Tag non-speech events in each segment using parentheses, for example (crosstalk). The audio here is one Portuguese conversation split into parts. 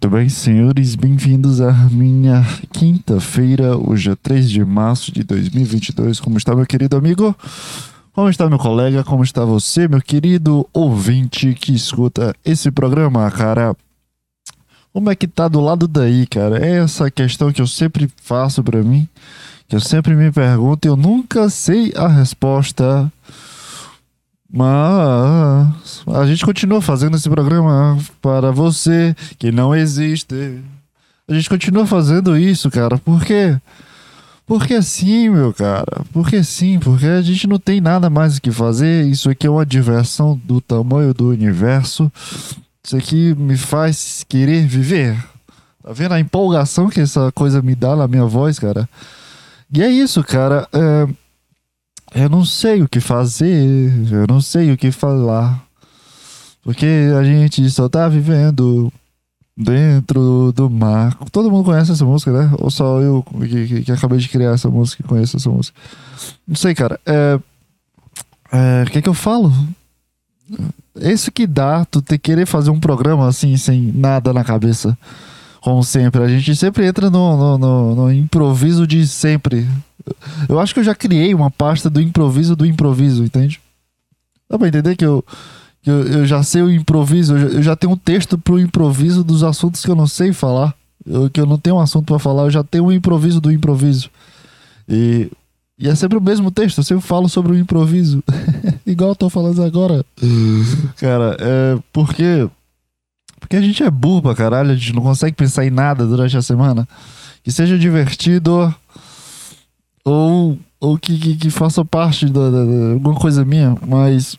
Muito bem, senhores, bem-vindos à minha quinta-feira, hoje é 3 de março de 2022. Como está, meu querido amigo? Como está, meu colega? Como está você, meu querido ouvinte que escuta esse programa, cara? Como é que tá do lado daí, cara? É essa questão que eu sempre faço para mim, que eu sempre me pergunto e eu nunca sei a resposta. Mas a gente continua fazendo esse programa para você que não existe. A gente continua fazendo isso, cara. Por quê? Porque sim, meu cara. Porque sim, porque a gente não tem nada mais o que fazer. Isso aqui é uma diversão do tamanho do universo. Isso aqui me faz querer viver. Tá vendo a empolgação que essa coisa me dá na minha voz, cara? E é isso, cara. É eu não sei o que fazer, eu não sei o que falar. Porque a gente só tá vivendo dentro do mar. Todo mundo conhece essa música, né? Ou só eu que, que, que acabei de criar essa música e conheço essa música? Não sei, cara. É. É. O que que eu falo? Isso que dá, tu ter querer fazer um programa assim, sem nada na cabeça. Como sempre. A gente sempre entra no, no, no, no improviso de sempre. Eu acho que eu já criei uma pasta do improviso do improviso, entende? Dá pra entender que eu, que eu, eu já sei o improviso, eu já, eu já, tenho um texto pro improviso dos assuntos que eu não sei falar. Eu, que eu não tenho um assunto para falar, eu já tenho o um improviso do improviso. E, e é sempre o mesmo texto, eu sempre falo sobre o improviso. (laughs) Igual eu tô falando agora. (laughs) Cara, é porque. Porque a gente é burro pra caralho, a gente não consegue pensar em nada durante a semana. Que seja divertido ou, ou que, que, que faça parte de alguma coisa minha, mas.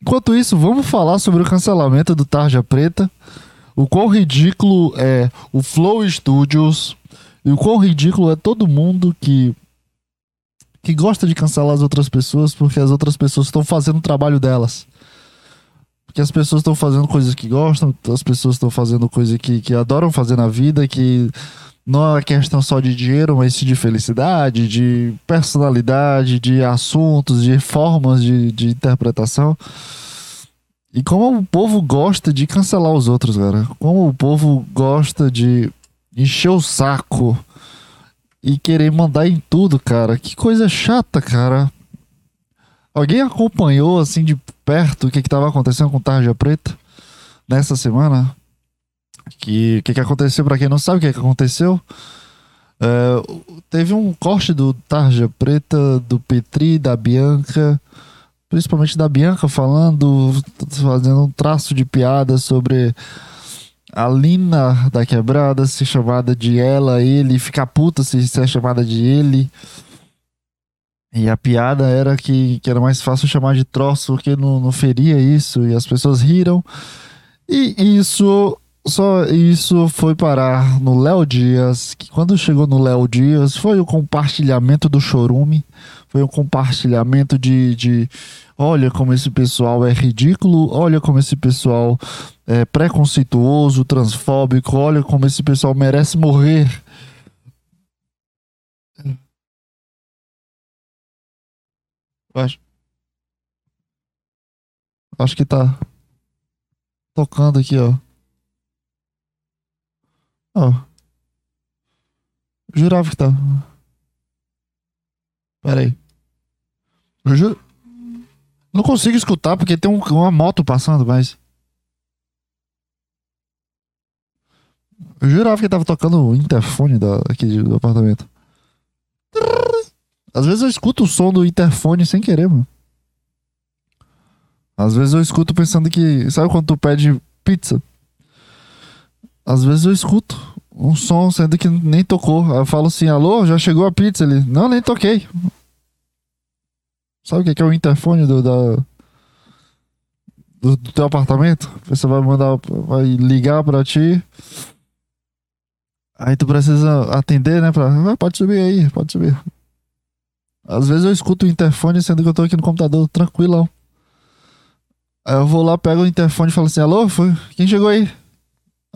Enquanto isso, vamos falar sobre o cancelamento do Tarja Preta, o quão ridículo é o Flow Studios e o quão ridículo é todo mundo que que gosta de cancelar as outras pessoas porque as outras pessoas estão fazendo o trabalho delas. Porque as pessoas estão fazendo coisas que gostam, as pessoas estão fazendo coisas que, que adoram fazer na vida, que não é questão só de dinheiro, mas de felicidade, de personalidade, de assuntos, de formas de, de interpretação. E como o povo gosta de cancelar os outros, cara. Como o povo gosta de encher o saco e querer mandar em tudo, cara. Que coisa chata, cara. Alguém acompanhou assim de perto o que estava acontecendo com Tarja Preta nessa semana? Que que, que aconteceu para quem não sabe o que, que aconteceu? É, teve um corte do Tarja Preta, do Petri, da Bianca, principalmente da Bianca falando, fazendo um traço de piada sobre a Lina da quebrada ser chamada de ela, ele, ficar puta se ser chamada de ele. E a piada era que, que era mais fácil chamar de troço porque não, não feria isso, e as pessoas riram. E isso só isso foi parar no Léo Dias, que quando chegou no Léo Dias foi o compartilhamento do chorume, foi o compartilhamento de, de olha como esse pessoal é ridículo, olha como esse pessoal é preconceituoso, transfóbico, olha como esse pessoal merece morrer. Acho, acho que tá tocando aqui, ó. Oh. Jurava que tava. Pera aí. Eu juro. Não consigo escutar porque tem um, uma moto passando, mas. Eu jurava que tava tocando o interfone da, aqui do apartamento. Às vezes eu escuto o som do interfone sem querer, mano. Às vezes eu escuto pensando que. Sabe quando tu pede pizza? Às vezes eu escuto um som sendo que nem tocou. Aí eu falo assim, alô, já chegou a pizza ali. Não, nem toquei. Sabe o que é o interfone do, da, do, do teu apartamento? Você vai mandar, vai ligar pra ti. Aí tu precisa atender, né? Pra, ah, pode subir aí, pode subir. Às vezes eu escuto o interfone sendo que eu tô aqui no computador, tranquilão. Aí eu vou lá, pego o interfone e falo assim, alô, foi? Quem chegou aí?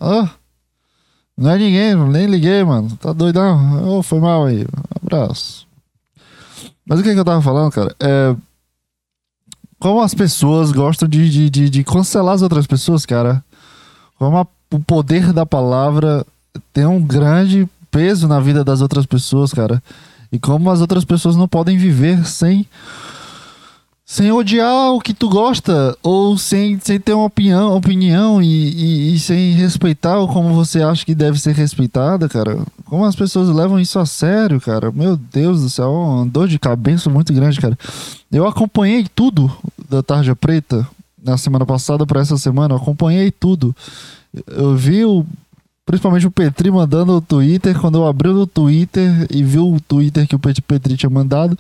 Ah, não é ninguém, nem liguei, mano. Tá doidão? Oh, foi mal aí. abraço. Mas o que, que eu tava falando, cara? É. Como as pessoas gostam de, de, de, de cancelar as outras pessoas, cara. Como a o poder da palavra tem um grande peso na vida das outras pessoas, cara. E como as outras pessoas não podem viver sem sem odiar o que tu gosta ou sem, sem ter uma opinião, opinião e, e, e, sem respeitar como você acha que deve ser respeitada, cara. Como as pessoas levam isso a sério, cara. Meu Deus do céu, uma dor de cabeça muito grande, cara. Eu acompanhei tudo da Tarja Preta na semana passada para essa semana, eu acompanhei tudo. Eu vi o principalmente o Petri mandando o Twitter, quando eu abri o Twitter e vi o Twitter que o Petri tinha mandado,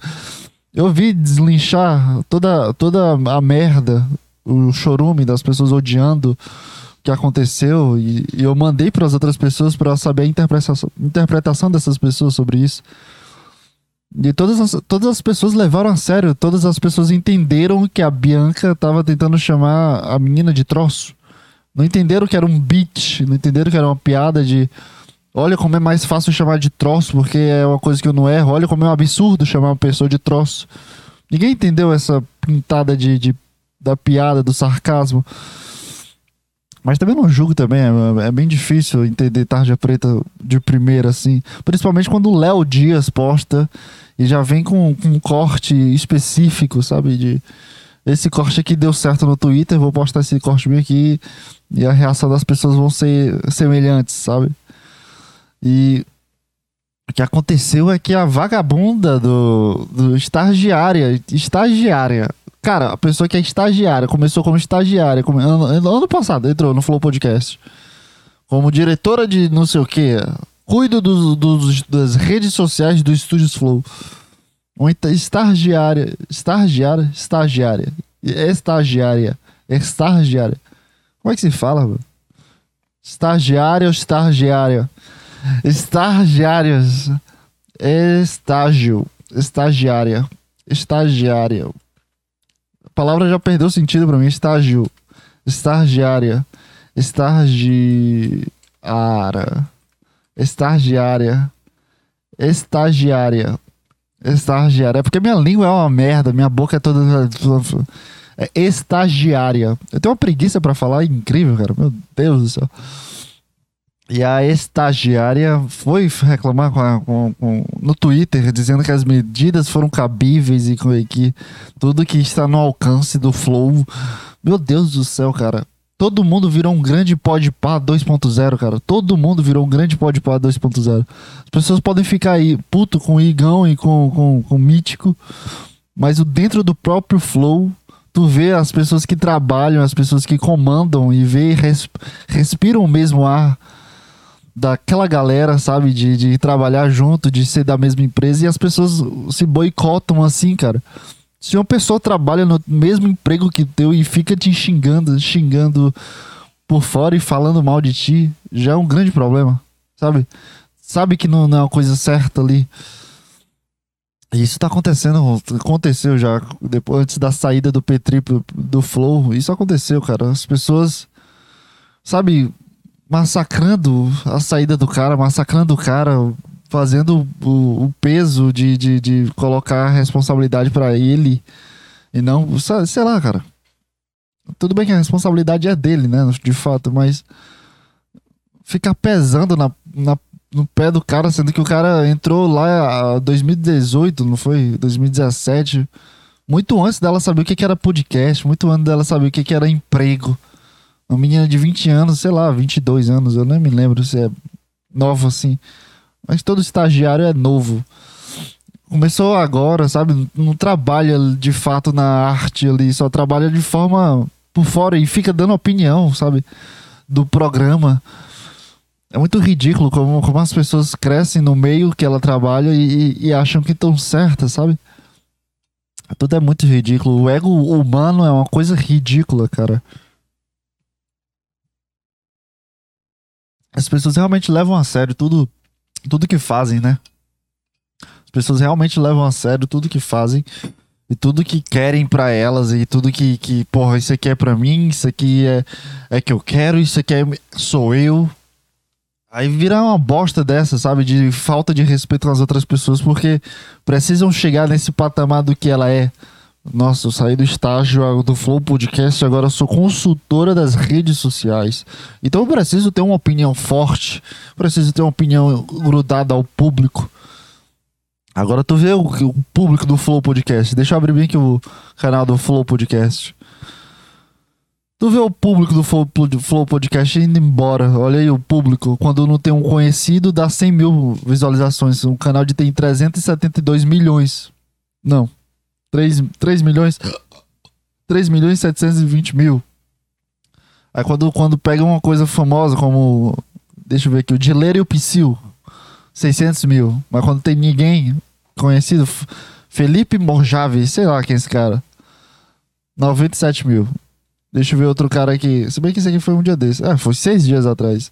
eu vi deslinchar toda, toda a merda, o chorume das pessoas odiando o que aconteceu e, e eu mandei para as outras pessoas para saber a interpretação, interpretação dessas pessoas sobre isso. E todas as, todas as pessoas levaram a sério, todas as pessoas entenderam que a Bianca estava tentando chamar a menina de troço. Não entenderam que era um beat, não entenderam que era uma piada de Olha como é mais fácil chamar de troço, porque é uma coisa que eu não erro. Olha como é um absurdo chamar uma pessoa de troço. Ninguém entendeu essa pintada de, de da piada, do sarcasmo. Mas também não julgo também, é, é, bem difícil entender Tarja Preta de primeira, assim. Principalmente quando o Léo Dias posta e já vem com, com um corte específico, sabe? De, esse corte aqui deu certo no Twitter, vou postar esse corte bem aqui e a reação das pessoas vão ser semelhantes, sabe? E o que aconteceu é que a vagabunda do, do estagiária, estagiária, cara, a pessoa que é estagiária, começou como estagiária, como, ano, ano passado, entrou no Flow Podcast, como diretora de não sei o que, cuido dos, dos, das redes sociais do Estúdios Flow. Uma estagiária, estagiária, estagiária, estagiária, estagiária. Como é que se fala, mano? Estagiária ou estagiária? Estagiárias. Estágio. Estagiária. Estagiária. A palavra já perdeu sentido para mim. Estágio. Estagiária. Estagiária. Estagiária. Estagiária. Estagiária. É porque minha língua é uma merda. Minha boca é toda. É estagiária. Eu tenho uma preguiça para falar incrível, cara. Meu Deus do céu. E a estagiária foi reclamar com, a, com, com, no Twitter, dizendo que as medidas foram cabíveis e que tudo que está no alcance do Flow. Meu Deus do céu, cara. Todo mundo virou um grande podpah 2.0, cara. Todo mundo virou um grande podpah 2.0. As pessoas podem ficar aí puto com o Igão e com, com, com o Mítico, mas o dentro do próprio Flow tu vê as pessoas que trabalham, as pessoas que comandam e vê resp respiram o mesmo ar daquela galera, sabe? De, de trabalhar junto, de ser da mesma empresa e as pessoas se boicotam assim, cara. Se uma pessoa trabalha no mesmo emprego que teu e fica te xingando, xingando por fora e falando mal de ti, já é um grande problema, sabe? Sabe que não, não é uma coisa certa ali. Isso tá acontecendo, aconteceu já, depois antes da saída do Petri do Flow, isso aconteceu, cara. As pessoas, sabe, massacrando a saída do cara, massacrando o cara, fazendo o, o peso de, de, de, colocar a responsabilidade para ele e não, sei lá, cara. Tudo bem que a responsabilidade é dele, né, de fato, mas ficar pesando na, na, no pé do cara, sendo que o cara entrou lá em 2018, não foi? 2017. Muito antes dela saber o que era podcast, muito antes dela saber o que era emprego. Uma menina de 20 anos, sei lá, 22 anos, eu nem me lembro se é novo assim. Mas todo estagiário é novo. Começou agora, sabe? Não trabalha de fato na arte ali, só trabalha de forma por fora e fica dando opinião, sabe? Do programa. É muito ridículo como, como as pessoas crescem no meio que ela trabalha e, e acham que estão certas, sabe? Tudo é muito ridículo. O ego humano é uma coisa ridícula, cara. As pessoas realmente levam a sério tudo, tudo que fazem, né? As pessoas realmente levam a sério tudo que fazem e tudo que querem para elas e tudo que, que, porra, isso aqui é para mim, isso aqui é, é que eu quero, isso aqui é, sou eu. Aí vira uma bosta dessa, sabe? De falta de respeito as outras pessoas porque precisam chegar nesse patamar do que ela é Nossa, eu saí do estágio do Flow Podcast, agora sou consultora das redes sociais. Então eu preciso ter uma opinião forte, preciso ter uma opinião grudada ao público. Agora tu vê o, o público do Flow Podcast. Deixa eu abrir bem aqui o canal do Flow Podcast. Tu vê o público do Flow, Flow Podcast indo embora. Olha aí o público. Quando não tem um conhecido, dá 100 mil visualizações. Um canal de tem 372 milhões. Não. 3, 3 milhões. 3 milhões e 720 mil. Aí quando, quando pega uma coisa famosa como. Deixa eu ver aqui. O Dileiro e o Psyu. 600 mil. Mas quando tem ninguém conhecido. Felipe Morjave. Sei lá quem é esse cara. 97 mil. Deixa eu ver outro cara aqui. Se bem que esse aqui foi um dia desse. Ah, foi seis dias atrás.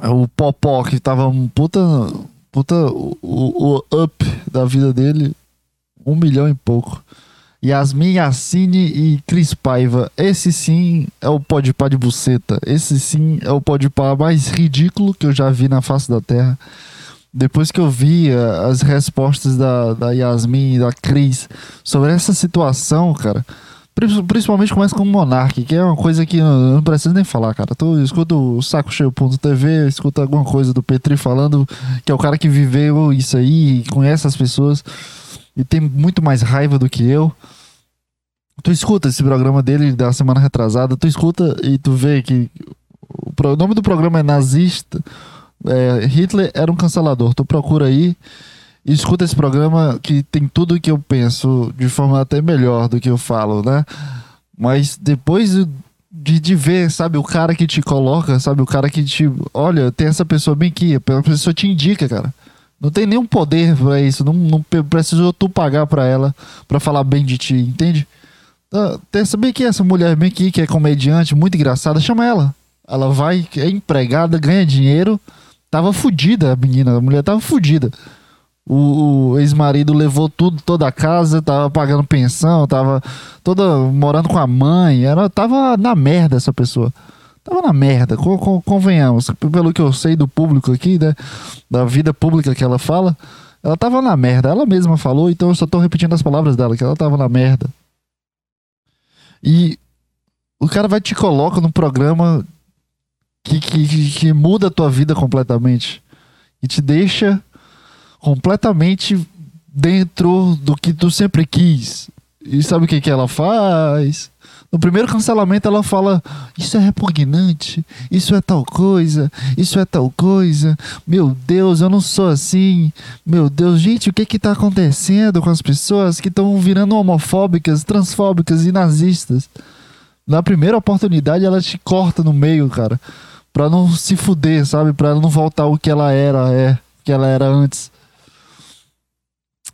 O Popó, que tava um puta. Puta. O, o, o up da vida dele. Um milhão e pouco. Yasmin Yassine e Cris Paiva. Esse sim é o podpá de buceta. Esse sim é o podpá mais ridículo que eu já vi na face da terra. Depois que eu vi uh, as respostas da, da Yasmin e da Cris sobre essa situação, cara Principalmente começa com o Monark, que é uma coisa que eu não preciso nem falar, cara. Tu escuta o Saco Cheio.tv, escuta alguma coisa do Petri falando que é o cara que viveu isso aí, conhece as pessoas e tem muito mais raiva do que eu. Tu escuta esse programa dele da semana retrasada, tu escuta e tu vê que o nome do programa é Nazista. É, Hitler era um cancelador. Tu procura aí e escuta esse programa que tem tudo que eu penso de forma até melhor do que eu falo, né? Mas depois de, de ver, sabe, o cara que te coloca, sabe, o cara que te. Olha, tem essa pessoa bem aqui, a pessoa te indica, cara. Não tem nenhum poder pra isso, não, não precisou tu pagar pra ela pra falar bem de ti, entende? Tem essa bem aqui, essa mulher bem aqui, que é comediante, muito engraçada, chama ela. Ela vai, é empregada, ganha dinheiro. Tava fudida a menina, a mulher tava fudida. O, o ex-marido levou tudo, toda a casa, tava pagando pensão, tava toda morando com a mãe, era, tava na merda essa pessoa. Tava na merda, con, con, convenhamos. Pelo que eu sei do público aqui, né? Da vida pública que ela fala, ela tava na merda. Ela mesma falou, então eu só tô repetindo as palavras dela, que ela tava na merda. E o cara vai te coloca num programa que, que, que muda a tua vida completamente. E te deixa completamente dentro do que tu sempre quis. E sabe o que, que ela faz? No primeiro cancelamento ela fala: Isso é repugnante, isso é tal coisa, isso é tal coisa. Meu Deus, eu não sou assim. Meu Deus, gente, o que que tá acontecendo com as pessoas que estão virando homofóbicas, transfóbicas e nazistas? Na primeira oportunidade ela te corta no meio, cara, pra não se fuder, sabe? Pra ela não voltar o que ela era, é, que ela era antes.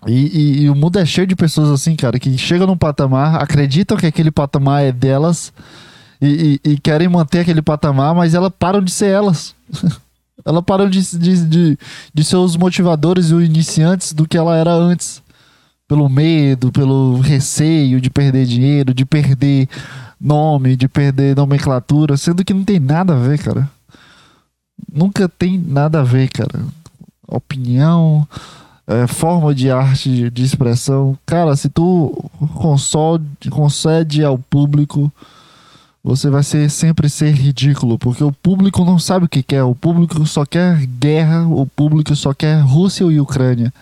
E, e, e, o mundo é cheio de pessoas assim, cara, que chegam num patamar, acreditam que aquele patamar é delas e, e querem manter aquele patamar, mas elas param de ser elas. (laughs) elas param de, de, de, de ser os motivadores e os iniciantes do que ela era antes. Pelo medo, pelo receio de perder dinheiro, de perder nome, de perder nomenclatura, sendo que não tem nada a ver, cara. Nunca tem nada a ver, cara. Opinião, é, forma de arte de expressão. Cara, se tu console, concede ao público, você vai ser, sempre ser ridículo, porque o público não sabe o que quer. O público só quer guerra, o público só quer Rússia e Ucrânia.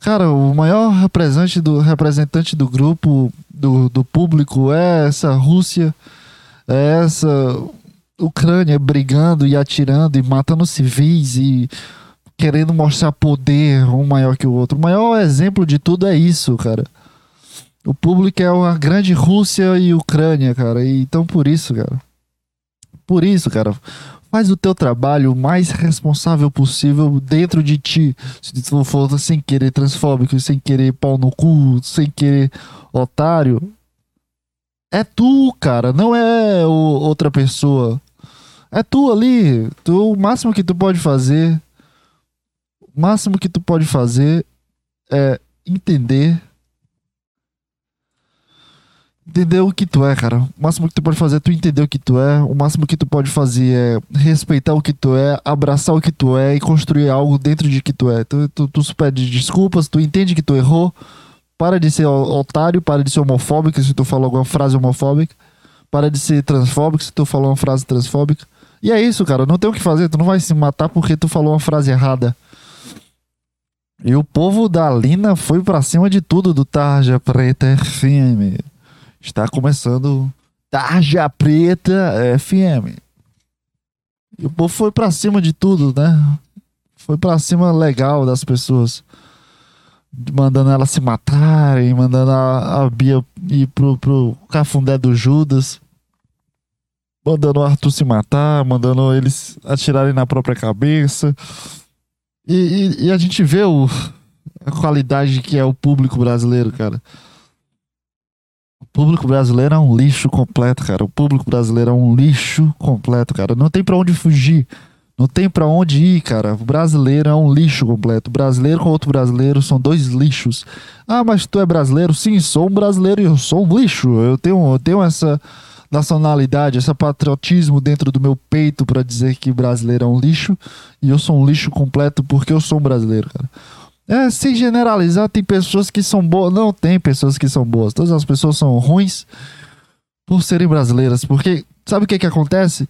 Cara, o maior representante do, representante do grupo, do, do público, é essa Rússia, é essa Ucrânia brigando e atirando e matando civis e querendo mostrar poder um maior que o outro. O maior exemplo de tudo é isso, cara. O público é uma grande Rússia e Ucrânia, cara. E, então por isso, cara. Por isso, cara. Faz o teu trabalho o mais responsável possível dentro de ti. Se tu for sem querer transfóbico, sem querer pau no cu, sem querer otário. É tu, cara. Não é o, outra pessoa. É tu ali. Tu, o máximo que tu pode fazer máximo que tu pode fazer é entender. Entender o que tu é, cara. O máximo que tu pode fazer é tu entender o que tu é. O máximo que tu pode fazer é respeitar o que tu é, abraçar o que tu é e construir algo dentro de que tu é. Tu, tu, tu pede desculpas, tu entende que tu errou, Para de ser otário, para de ser homofóbico se tu falou alguma frase homofóbica. Para de ser transfóbico se tu falou uma frase transfóbica. E é isso, cara. Não tem o que fazer. Tu não vai se matar porque tu falou uma frase errada. E o povo da Lina foi pra cima de tudo do Tarja Preta FM. Está começando Tarja Preta FM. E o povo foi pra cima de tudo, né? Foi pra cima legal das pessoas. Mandando ela se matarem, mandando a, a Bia ir pro, pro cafundé do Judas. Mandando o Arthur se matar, mandando eles atirarem na própria cabeça. E, e, e a gente vê o, a qualidade que é o público brasileiro, cara. O público brasileiro é um lixo completo, cara. O público brasileiro é um lixo completo, cara. Não tem para onde fugir. Não tem para onde ir, cara. O brasileiro é um lixo completo. O brasileiro com outro brasileiro são dois lixos. Ah, mas tu é brasileiro? Sim, sou um brasileiro e eu sou um lixo. Eu tenho, eu tenho essa nacionalidade, esse patriotismo dentro do meu peito para dizer que brasileiro é um lixo e eu sou um lixo completo porque eu sou um brasileiro, cara. É, sem generalizar, tem pessoas que são boas. Não tem pessoas que são boas. Todas as pessoas são ruins por serem brasileiras. Porque sabe o que, que acontece?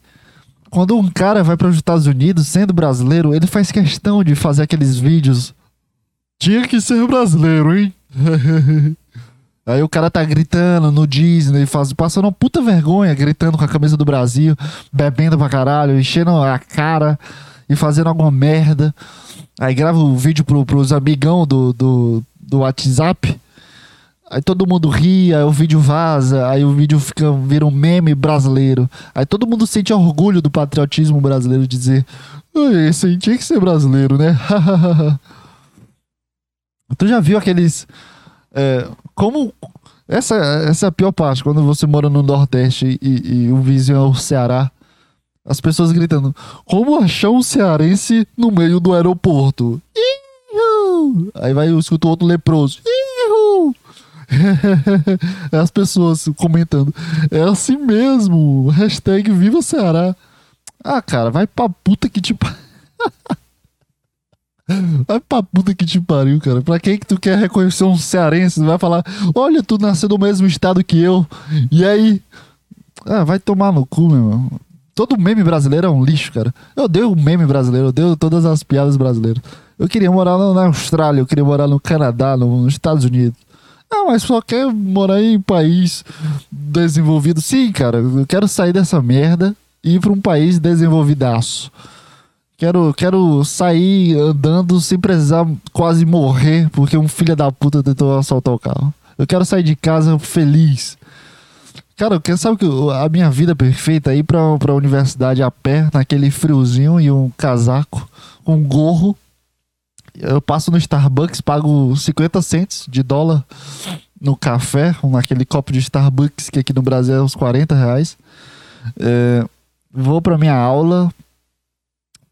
Quando um cara vai para os Estados Unidos sendo brasileiro, ele faz questão de fazer aqueles vídeos. Tinha que ser brasileiro, hein? (laughs) Aí o cara tá gritando no Disney, faz, passando uma puta vergonha, gritando com a camisa do Brasil, bebendo pra caralho, enchendo a cara e fazendo alguma merda. Aí grava o um vídeo pro, pros amigão do, do, do WhatsApp. Aí todo mundo ri, aí o vídeo vaza, aí o vídeo fica, vira um meme brasileiro. Aí todo mundo sente orgulho do patriotismo brasileiro de dizer: esse tinha que ser brasileiro, né? (laughs) tu já viu aqueles é, como. Essa, essa é a pior parte, quando você mora no Nordeste e, e o vizinho é o Ceará. As pessoas gritando: Como achar um cearense no meio do aeroporto? Aí vai eu escuto outro leproso. (laughs) As pessoas comentando: É assim mesmo. Hashtag Viva Ceará. Ah, cara, vai pra puta que te. (laughs) Vai pra puta que te pariu, cara. Pra quem que tu quer reconhecer um cearense? Vai falar, olha, tu nasceu no mesmo estado que eu. E aí? Ah, vai tomar no cu, meu irmão. Todo meme brasileiro é um lixo, cara. Eu odeio o meme brasileiro, eu odeio todas as piadas brasileiras. Eu queria morar na Austrália, eu queria morar no Canadá, nos Estados Unidos. Ah, mas só quer morar em país desenvolvido. Sim, cara, eu quero sair dessa merda e ir pra um país desenvolvidaço. Quero, quero sair andando sem precisar quase morrer porque um filho da puta tentou assaltar o carro. Eu quero sair de casa feliz. Cara, sabe que a minha vida perfeita é ir pra, pra universidade a pé, naquele friozinho e um casaco, com um gorro. Eu passo no Starbucks, pago 50 cents de dólar no café, naquele copo de Starbucks que aqui no Brasil é uns 40 reais. É, vou pra minha aula,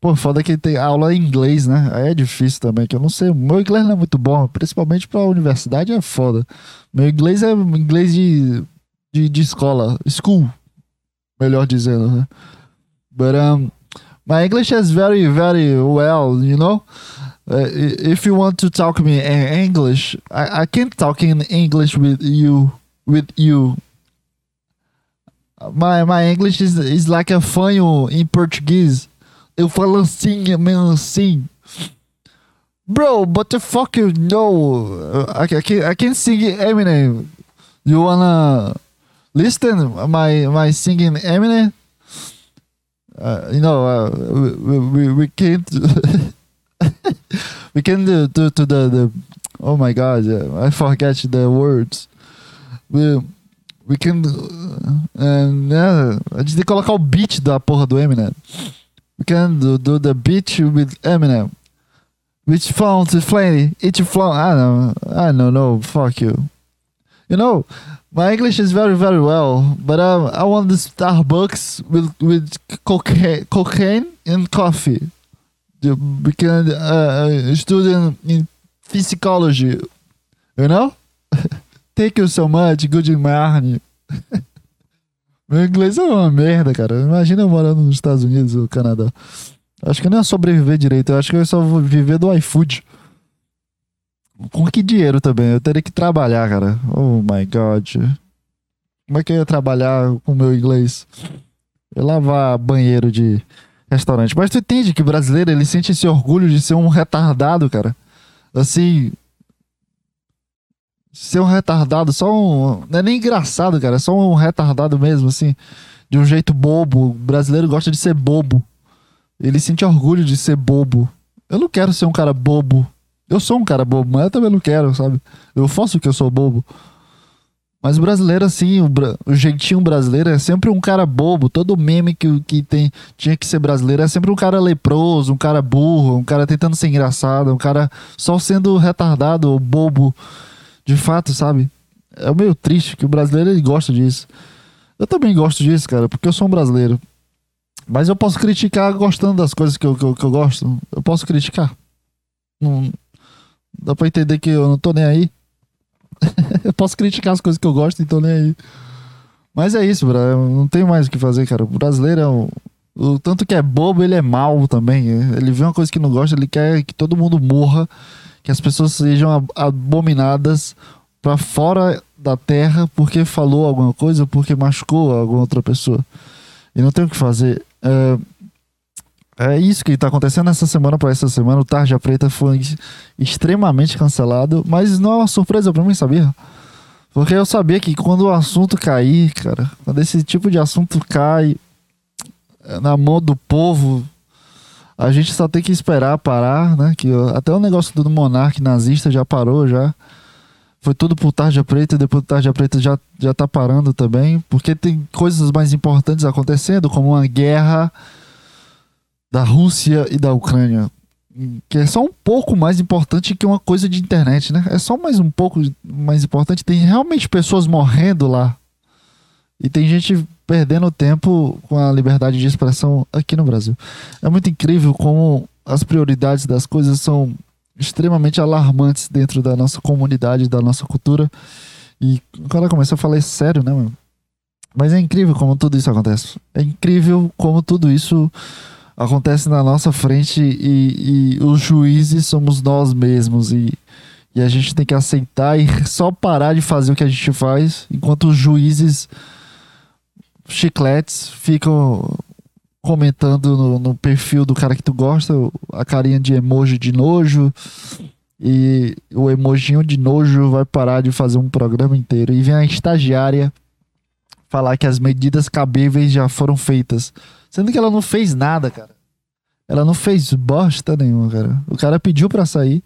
Pô, foda que tem aula em inglês, né? Aí é difícil também, que eu não sei. Meu inglês não é muito bom, principalmente pra universidade é foda. Meu inglês é inglês de, de, de escola, school, melhor dizendo, né? But um, my English is very, very well, you know? Uh, if you want to talk me in English, I, I can't talk in English with you, with you. My, my English is, is like a fanho in Portuguese. Eu falo assim, meio assim. Bro, but the fuck you know? I, I, can, I can sing Eminem. You wanna listen my my singing Eminem? Uh, you know, uh, we, we, we can't (laughs) we can do, do to the, the oh my god, I forget the words. We we can uh, and yeah, a gente tem que colocar o beat da porra do Eminem. Can do, the beat with Eminem. Which phone to Flaney? Each phone. I don't. I don't know. Fuck you. You know, my English is very very well, but um, I want the Starbucks with with cocaine, cocaine and coffee. Because uh, a student in physiology, you know. (laughs) Thank you so much. Good morning. (laughs) Meu inglês é uma merda, cara. Imagina eu morando nos Estados Unidos ou Canadá. Acho que eu não ia sobreviver direito. Eu acho que eu só vou viver do iFood. Com que dinheiro também? Eu teria que trabalhar, cara. Oh my god. Como é que eu ia trabalhar com meu inglês? Eu lavar banheiro de restaurante. Mas tu entende que brasileiro ele sente esse orgulho de ser um retardado, cara. Assim. Ser um retardado, só um. Não é nem engraçado, cara. É só um retardado mesmo, assim. De um jeito bobo. O brasileiro gosta de ser bobo. Ele sente orgulho de ser bobo. Eu não quero ser um cara bobo. Eu sou um cara bobo, mas eu também não quero, sabe? Eu faço que eu sou bobo. Mas o brasileiro, assim, o, bra... o, jeitinho brasileiro é sempre um cara bobo. Todo meme que, que tem, tinha que ser brasileiro é sempre um cara leproso, um cara burro, um cara tentando ser engraçado, um cara só sendo retardado ou bobo. De fato, sabe? É meio triste que o brasileiro ele gosta disso. Eu também gosto disso, cara, porque eu sou um brasileiro. Mas eu posso criticar gostando das coisas que eu, que eu, que eu gosto. Eu posso criticar. Não, dá pra entender que eu não tô nem aí. (laughs) eu posso criticar as coisas que eu gosto, então nem aí. Mas é isso, bro. Não tem mais o que fazer, cara. O brasileiro é um. O tanto que é bobo, ele é mal também. Ele vê uma coisa que não gosta, ele quer que todo mundo morra, que as pessoas sejam abominadas para fora da terra porque falou alguma coisa, porque machucou alguma outra pessoa. E não tem o que fazer. É, é isso que está acontecendo essa semana para essa semana. O Tarja Preta foi extremamente cancelado, mas não é uma surpresa para mim, sabia? Porque eu sabia que quando o assunto cair, cara, quando esse tipo de assunto cai é, na mão do povo, a gente só tem que esperar parar, né? Que até o negócio do monarca nazista já parou já. Foi tudo por Tarja Preta depois do Tarja Preta já, já tá parando também. Porque tem coisas mais importantes acontecendo, como uma guerra da Rússia e da Ucrânia, que é só um pouco mais importante que uma coisa de internet, né? É só mais um pouco mais importante. Tem realmente pessoas morrendo lá. E tem gente perdendo tempo com a liberdade de expressão aqui no Brasil. É muito incrível como as prioridades das coisas são extremamente alarmantes dentro da nossa comunidade, da nossa cultura. E quando ela começou a falar isso sério, né, mano? Mas é incrível como tudo isso acontece. É incrível como tudo isso acontece na nossa frente e, e os juízes somos nós mesmos e, e a gente tem que aceitar e só parar de fazer o que a gente faz enquanto os juízes chicletes ficam comentando no, no, perfil do cara que tu gosta, a carinha de emoji de nojo. E o emojinho de nojo vai parar de fazer um programa inteiro. E vem a estagiária falar que as medidas cabíveis já foram feitas. Sendo que ela não fez nada, cara. Ela não fez bosta nenhuma, cara. O cara pediu pra sair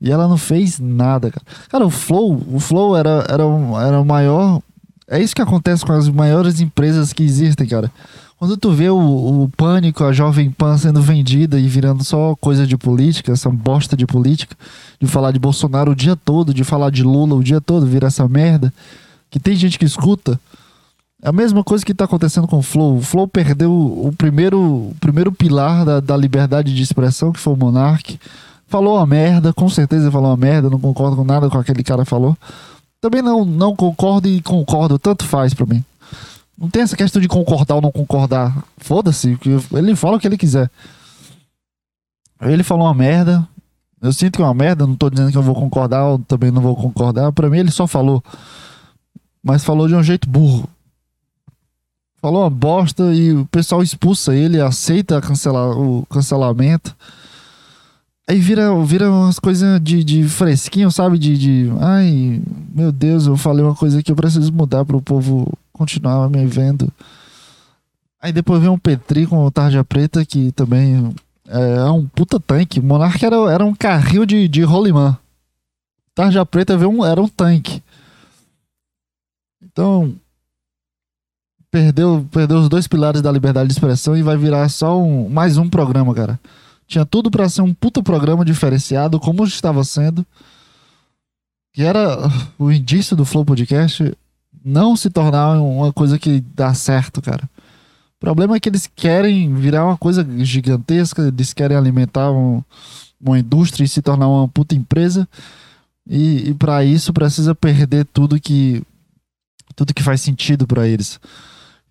e ela não fez nada, cara. Cara, o Flow, o Flow era, era, era o maior. É isso que acontece com as maiores empresas que existem, cara. Quando tu vê o, o pânico, a Jovem Pan sendo vendida e virando só coisa de política, essa bosta de política, de falar de Bolsonaro o dia todo, de falar de Lula o dia todo, vira essa merda, que tem gente que escuta. É a mesma coisa que está acontecendo com o Flow. O Flow perdeu o primeiro, o primeiro pilar da, da liberdade de expressão, que foi o Monark. Falou uma merda, com certeza falou uma merda, não concordo com nada com aquele cara falou. Também não, não concordo e concordo, tanto faz para mim. Não tem essa questão de concordar ou não concordar. Foda-se, ele fala o que ele quiser. Ele falou uma merda. Eu sinto que é uma merda, não tô dizendo que eu vou concordar ou também não vou concordar. Para mim ele só falou. Mas falou de um jeito burro falou uma bosta e o pessoal expulsa ele, aceita cancelar o cancelamento. Aí vira, vira umas coisas de, de fresquinho, sabe? De, de. Ai, meu Deus, eu falei uma coisa que eu preciso mudar para o povo continuar me vendo. Aí depois vem um Petri com o Tarja Preta, que também é, é um puta tanque. O Monark era, era um carril de, de rolimã. Tarja Preta veio um, era um tanque. Então, perdeu, perdeu os dois pilares da liberdade de expressão e vai virar só um, mais um programa, cara. Tinha tudo para ser um puta programa diferenciado, como estava sendo. Que era o indício do Flow Podcast não se tornar uma coisa que dá certo, cara. O problema é que eles querem virar uma coisa gigantesca, eles querem alimentar um, uma indústria e se tornar uma puta empresa. E, e para isso precisa perder tudo que tudo que faz sentido para eles.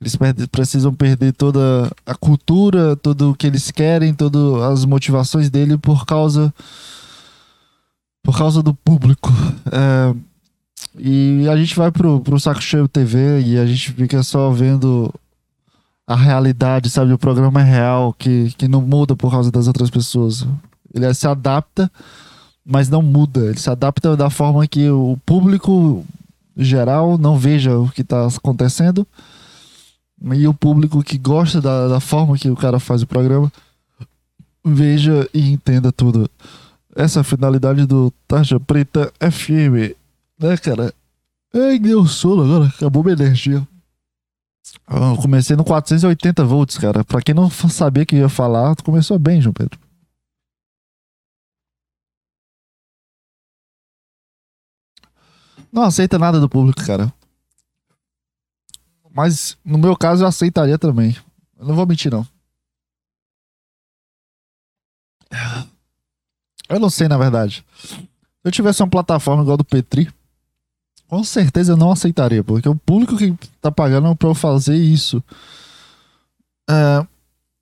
Eles precisam perder toda a cultura, tudo o que eles querem, todas as motivações dele por causa Por causa do público. É, e a gente vai pro, pro Saco Cheio TV e a gente fica só vendo a realidade, sabe? O programa é real, que, que não muda por causa das outras pessoas. Ele se adapta, mas não muda. Ele se adapta da forma que o público geral não veja o que está acontecendo e o público que gosta da, da forma que o cara faz o programa veja e entenda tudo. Essa é finalidade do Tarja Preta FM, né, cara? Ai, deu sono agora, acabou minha energia. Eu comecei no 480 volts, cara. Pra quem não sabia que ia falar, começou bem, João Pedro. Não aceita nada do público, cara. Mas no meu caso eu aceitaria também. Eu não vou mentir, não. Eu não sei, na verdade. Se eu tivesse uma plataforma igual do Petri, com certeza eu não aceitaria, porque o público que tá pagando pra eu fazer isso. É,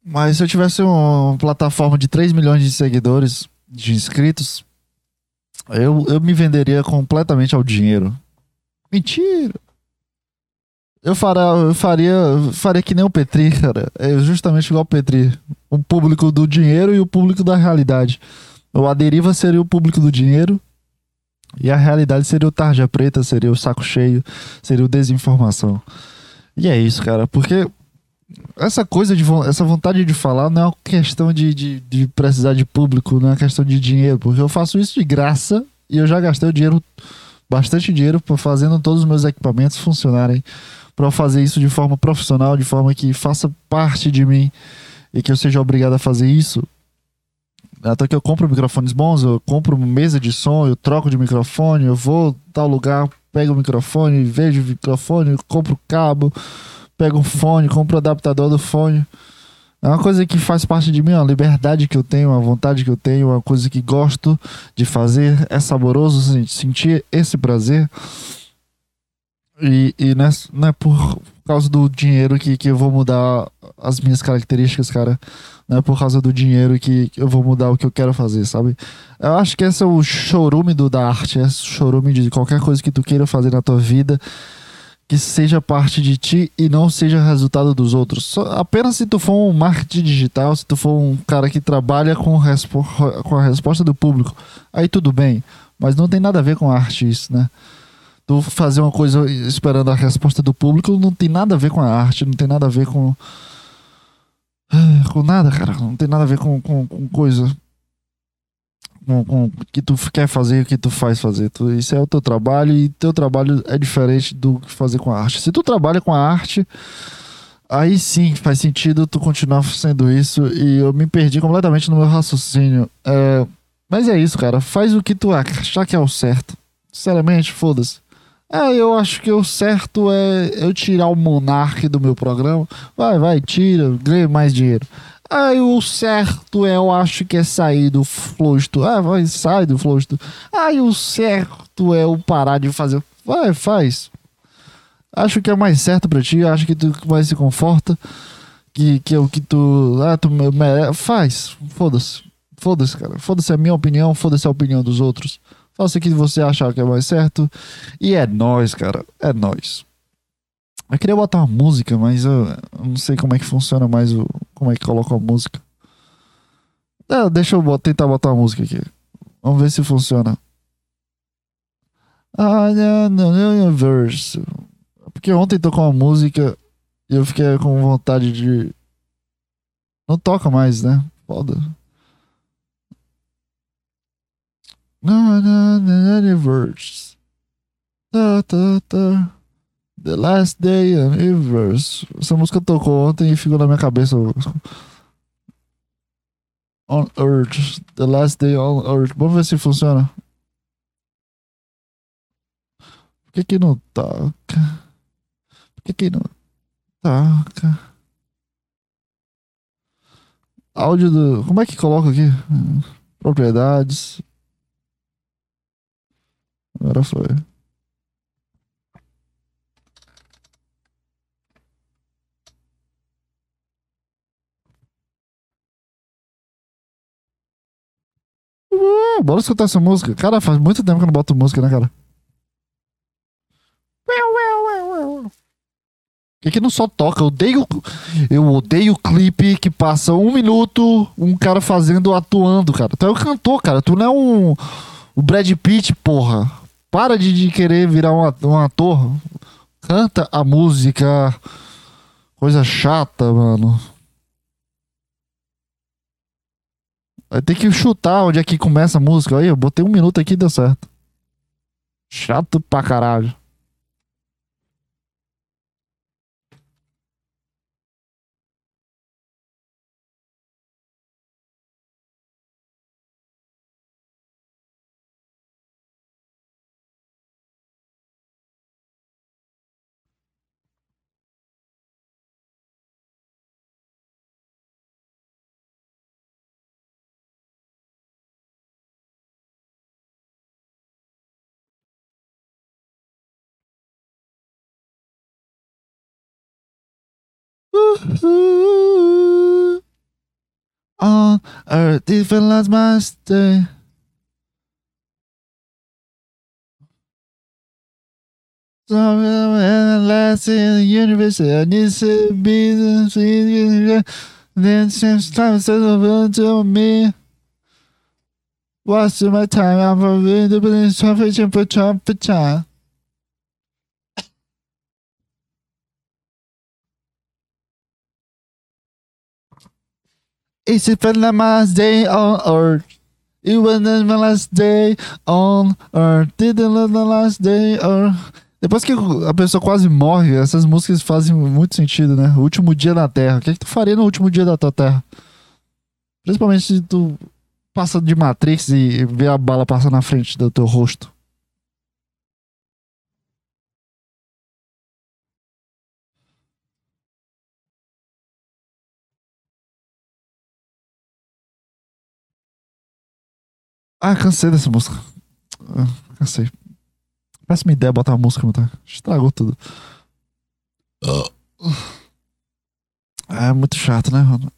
mas se eu tivesse uma plataforma de 3 milhões de seguidores, de inscritos, eu, eu me venderia completamente ao dinheiro. Mentira! Eu, faria, eu faria, faria que nem o Petri, cara. É justamente igual o Petri. O público do dinheiro e o público da realidade. O A Deriva seria o público do dinheiro e a realidade seria o Tarja Preta, seria o saco cheio, seria o desinformação. E é isso, cara, porque essa coisa de essa vontade de falar não é uma questão de, de, de, precisar de público, não é uma questão de dinheiro, porque eu faço isso de graça e eu já gastei o dinheiro, bastante dinheiro, fazendo todos os meus equipamentos funcionarem, para fazer isso de forma profissional, de forma que faça parte de mim e que eu seja obrigado a fazer isso. Até que eu compro microfones bons, eu compro mesa de som, eu troco de microfone, eu vou tal lugar, pego o microfone, vejo o microfone, compro cabo pego um fone, compro o adaptador do fone. É uma coisa que faz parte de mim, uma liberdade que eu tenho, uma vontade que eu tenho, uma coisa que gosto de fazer. É saboroso sentir esse prazer. E, e não, é, não é por causa do dinheiro que, que eu vou mudar as minhas características, cara. Não é por causa do dinheiro que eu vou mudar o que eu quero fazer, sabe? Eu acho que esse é o chorume do, da arte, é o chorume de qualquer coisa que tu queira fazer na tua vida que seja parte de ti e não seja resultado dos outros. Só, apenas se tu for um marketing digital, se tu for um cara que trabalha com, respo com a resposta do público, aí tudo bem. Mas não tem nada a ver com arte isso, né? Tu fazer uma coisa esperando a resposta do público não tem nada a ver com a arte, não tem nada a ver com. Com nada, cara. Não tem nada a ver com, com, com coisa com, com que tu quer fazer o que tu faz fazer. Tu, isso é o teu trabalho e teu trabalho é diferente do que fazer com a arte. Se tu trabalha com a arte, aí sim faz sentido tu continuar sendo isso. E eu me perdi completamente no meu raciocínio. É, mas é isso, cara. Faz o que tu achar que é o certo. Sinceramente, foda-se. É, eu acho que o certo é eu tirar o monarque do meu programa. Vai, vai, tira, ganha mais dinheiro. Aí o certo é, eu acho que é sair do flosto. Ah, vai, sai do flosto. Aí o certo é o parar de fazer. Vai, faz. Acho que é mais certo pra ti, acho que tu mais se conforta. Que, que é o que tu. Ah, tu merece. Faz. Foda-se. Foda-se, cara. Foda-se a minha opinião, foda-se a opinião dos outros. Faça o que você achar que é mais certo. E é nós, cara. É nós. Eu queria botar uma música, mas eu, não sei como é que funciona mais o. Como é que coloca a música. É, deixa eu botar, tentar botar uma música aqui. Vamos ver se funciona. Ah, não, não, verso. Porque ontem tocou uma música e eu fiquei com vontade de. Não toca mais, né? Foda. Não, não, não, universe. Tá, tá, tá. The Last Day Universe. Essa música tocou ontem e ficou na minha cabeça. On Earth. The Last Day on Earth. Vamos ver se funciona. Por que que não toca? Por que que não toca? Áudio do... Como é que coloca aqui? Propriedades. Agora foi. Ah, bora escutar essa música. Cara, faz muito tempo que eu não boto música, né, cara? Que que não só toca? Eu odeio, eu odeio clipe que passa um minuto, um cara fazendo, atuando, cara. Tu é o cantor, cara. Tu não é um, o Brad Pitt, porra. Para de, de querer virar um, um ator. Canta a música. Coisa chata, mano. Vai ter que chutar onde é que começa a música. Aí, eu botei um minuto aqui e deu certo. Chato pra caralho. On earth, even last my stay. Last in the universe, I need to be the then since time says over to me. What's my time? I'm a really been traffic for Trump for time. It's the last day on earth. It was the last day on earth. Didn't the last day on Depois que a pessoa quase morre, essas músicas fazem muito sentido, né? O último dia na Terra. O que, é que tu faria no último dia da tua Terra? Principalmente se tu passa de Matrix e vê a bala passar na frente do teu rosto. Ah, cansei dessa música. Ah, cansei. Péssima ideia botar a música, tá? Estragou tudo. É muito chato, né, mano?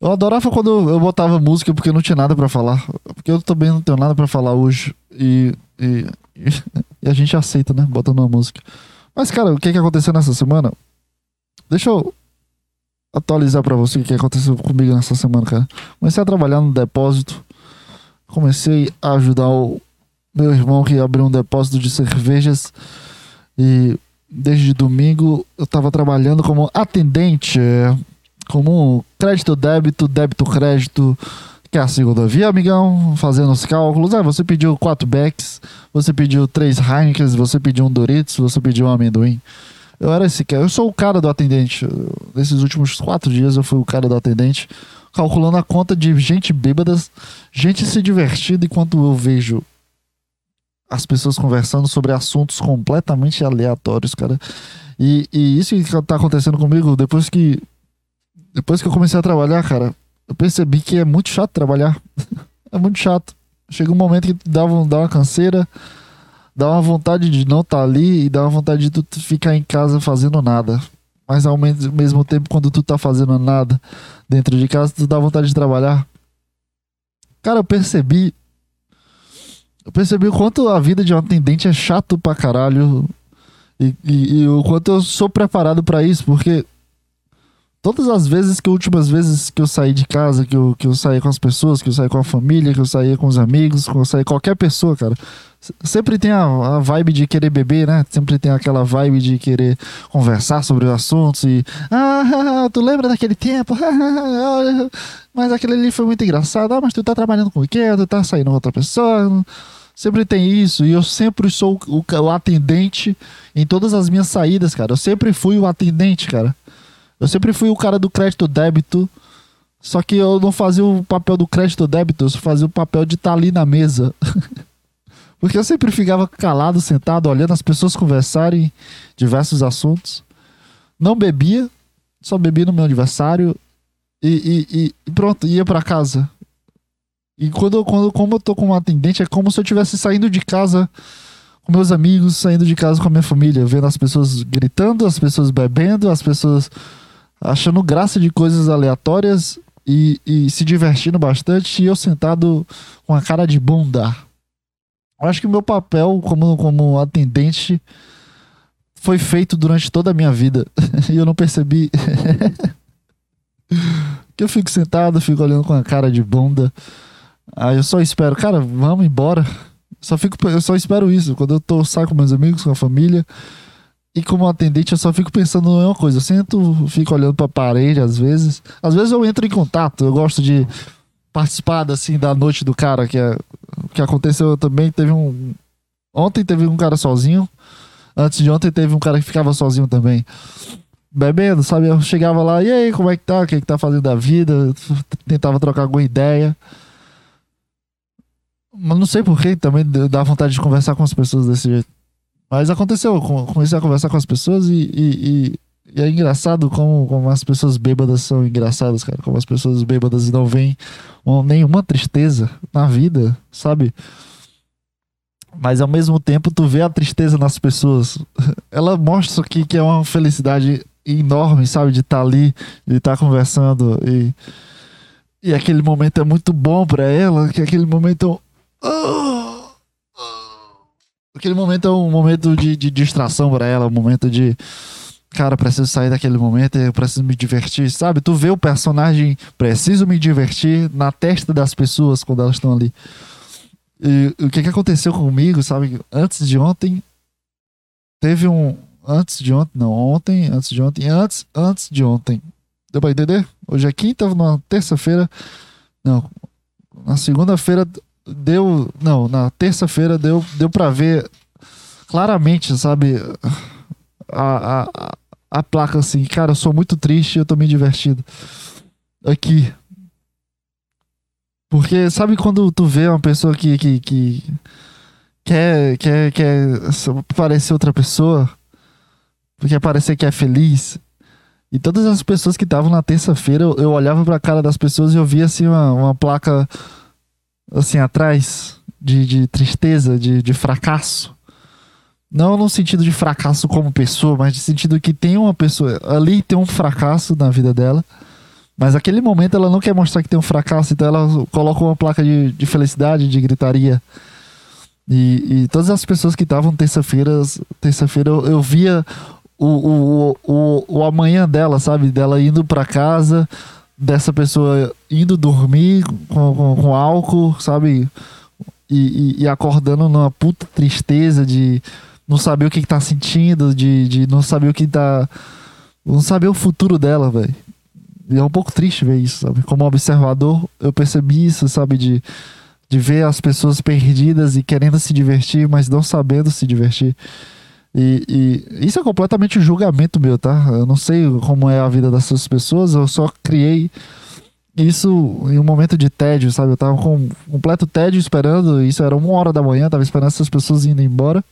Eu adorava quando eu botava música porque não tinha nada pra falar. Porque eu também não tenho nada pra falar hoje. E, e, (laughs) e a gente aceita, né? Botando uma música. Mas, cara, o que, que aconteceu nessa semana? Deixa eu atualizar para você o que aconteceu comigo nessa semana, cara. Comecei a trabalhar no depósito. Comecei a ajudar o meu irmão que abriu um depósito de cervejas. E desde domingo eu estava trabalhando como atendente, como crédito, débito, débito, crédito. Que é a segunda via, amigão, fazendo os cálculos. Ah, você pediu quatro Becks, você pediu três Heineken, você pediu um Doritos, você pediu um amendoim. Eu era esse cara. Eu sou o cara do atendente. Nesses últimos quatro dias eu fui o cara do atendente, calculando a conta de gente bêbada, gente se divertindo enquanto eu vejo as pessoas conversando sobre assuntos completamente aleatórios, cara. E, e isso que tá acontecendo comigo depois que. Depois que eu comecei a trabalhar, cara, eu percebi que é muito chato trabalhar. (laughs) é muito chato. Chega um momento que dá, dá uma canseira dá uma vontade de não estar tá ali e dá uma vontade de tu ficar em casa fazendo nada. Mas ao mesmo tempo, quando tu tá fazendo nada dentro de casa, tu dá vontade de trabalhar. Cara, eu percebi. Eu percebi o quanto a vida de um atendente é chato pra caralho. E, e, e o quanto eu sou preparado para isso, porque todas as vezes que últimas vezes que eu saí de casa, que eu, que eu saí com as pessoas, que eu saí com a família, que eu saí com os amigos, que eu saí com qualquer pessoa, cara. Sempre tem a, a vibe de querer beber, né? Sempre tem aquela vibe de querer conversar sobre os assuntos e. Ah, (laughs) tu lembra daquele tempo? (laughs) mas aquele ali foi muito engraçado. Ah, mas tu tá trabalhando com o quê? Tu tá saindo com outra pessoa. Sempre tem isso. E eu sempre sou o, o atendente em todas as minhas saídas, cara. Eu sempre fui o atendente, cara. Eu sempre fui o cara do crédito débito. Só que eu não fazia o papel do crédito débito, eu fazia o papel de estar tá ali na mesa. (laughs) Porque eu sempre ficava calado, sentado, olhando as pessoas conversarem diversos assuntos. Não bebia, só bebia no meu aniversário e, e, e pronto, ia para casa. E quando, quando como eu tô com um atendente, é como se eu estivesse saindo de casa com meus amigos, saindo de casa com a minha família, vendo as pessoas gritando, as pessoas bebendo, as pessoas achando graça de coisas aleatórias e, e se divertindo bastante e eu sentado com a cara de bunda. Acho que o meu papel como, como atendente foi feito durante toda a minha vida (laughs) e eu não percebi. (laughs) que eu fico sentado, fico olhando com a cara de bunda. Aí eu só espero, cara, vamos embora. Só fico, eu só espero isso. Quando eu tô saio com meus amigos, com a família, e como atendente, eu só fico pensando em uma coisa. Eu sento, fico olhando pra parede às vezes. Às vezes eu entro em contato. Eu gosto de participar assim da noite do cara que é, que aconteceu também. Teve um ontem teve um cara sozinho. Antes de ontem teve um cara que ficava sozinho também. Bebendo, sabe? Eu chegava lá, e aí, como é que tá? O que, é que tá fazendo da vida? Tentava trocar alguma ideia. Mas não sei porquê, também dá vontade de conversar com as pessoas desse jeito. Mas aconteceu, comecei a conversar com as pessoas e, e, e, e, é engraçado como, como as pessoas bêbadas são engraçadas, cara. Como as pessoas bêbadas não veem nenhuma tristeza na vida, sabe? Mas ao mesmo tempo tu vê a tristeza nas pessoas. (laughs) Ela mostra que, que é uma felicidade enorme, sabe? De estar tá ali, de estar tá conversando e, e aquele momento é muito bom para ela, que aquele momento. Oh! Aquele momento é um momento de, de distração para ela, um momento de. Cara, preciso sair daquele momento, eu preciso me divertir, sabe? Tu vê o personagem, preciso me divertir, na testa das pessoas quando elas estão ali. E o que, que aconteceu comigo, sabe? Antes de ontem, teve um. Antes de ontem, não, ontem, antes de ontem, antes, antes de ontem. Deu pra entender? Hoje é quinta, na terça-feira. Não, na segunda-feira deu. Não, na terça-feira deu, deu para ver claramente, sabe? A, a, a placa assim, cara, eu sou muito triste eu tô me divertindo. Aqui. Porque sabe quando tu vê uma pessoa que, que, que quer, quer, quer parecer outra pessoa? Quer parecer que é feliz? E todas as pessoas que estavam na terça-feira, eu, eu olhava pra cara das pessoas e eu via assim uma, uma placa assim, atrás de, de tristeza, de, de fracasso. Não no sentido de fracasso como pessoa, mas no sentido que tem uma pessoa ali tem um fracasso na vida dela. Mas naquele momento ela não quer mostrar que tem um fracasso, então ela coloca uma placa de, de felicidade, de gritaria. E, e todas as pessoas que estavam terça-feira, terça-feira eu, eu, via o, o, o, o amanhã dela, sabe? Dela indo para casa, dessa pessoa indo dormir com, com, com álcool, sabe? E, e, e, acordando numa puta tristeza de não saber o que, que tá sentindo, de, de não saber o que tá. Não saber o futuro dela, velho. E é um pouco triste ver isso, sabe? Como observador, eu percebi isso, sabe? De, de ver as pessoas perdidas e querendo se divertir, mas não sabendo se divertir. E, e, isso é completamente julgamento meu, tá? Eu não sei como é a vida dessas pessoas, eu só criei isso em um momento de tédio, sabe? Eu tava com completo tédio esperando, isso era uma hora da manhã, tava esperando essas pessoas indo embora.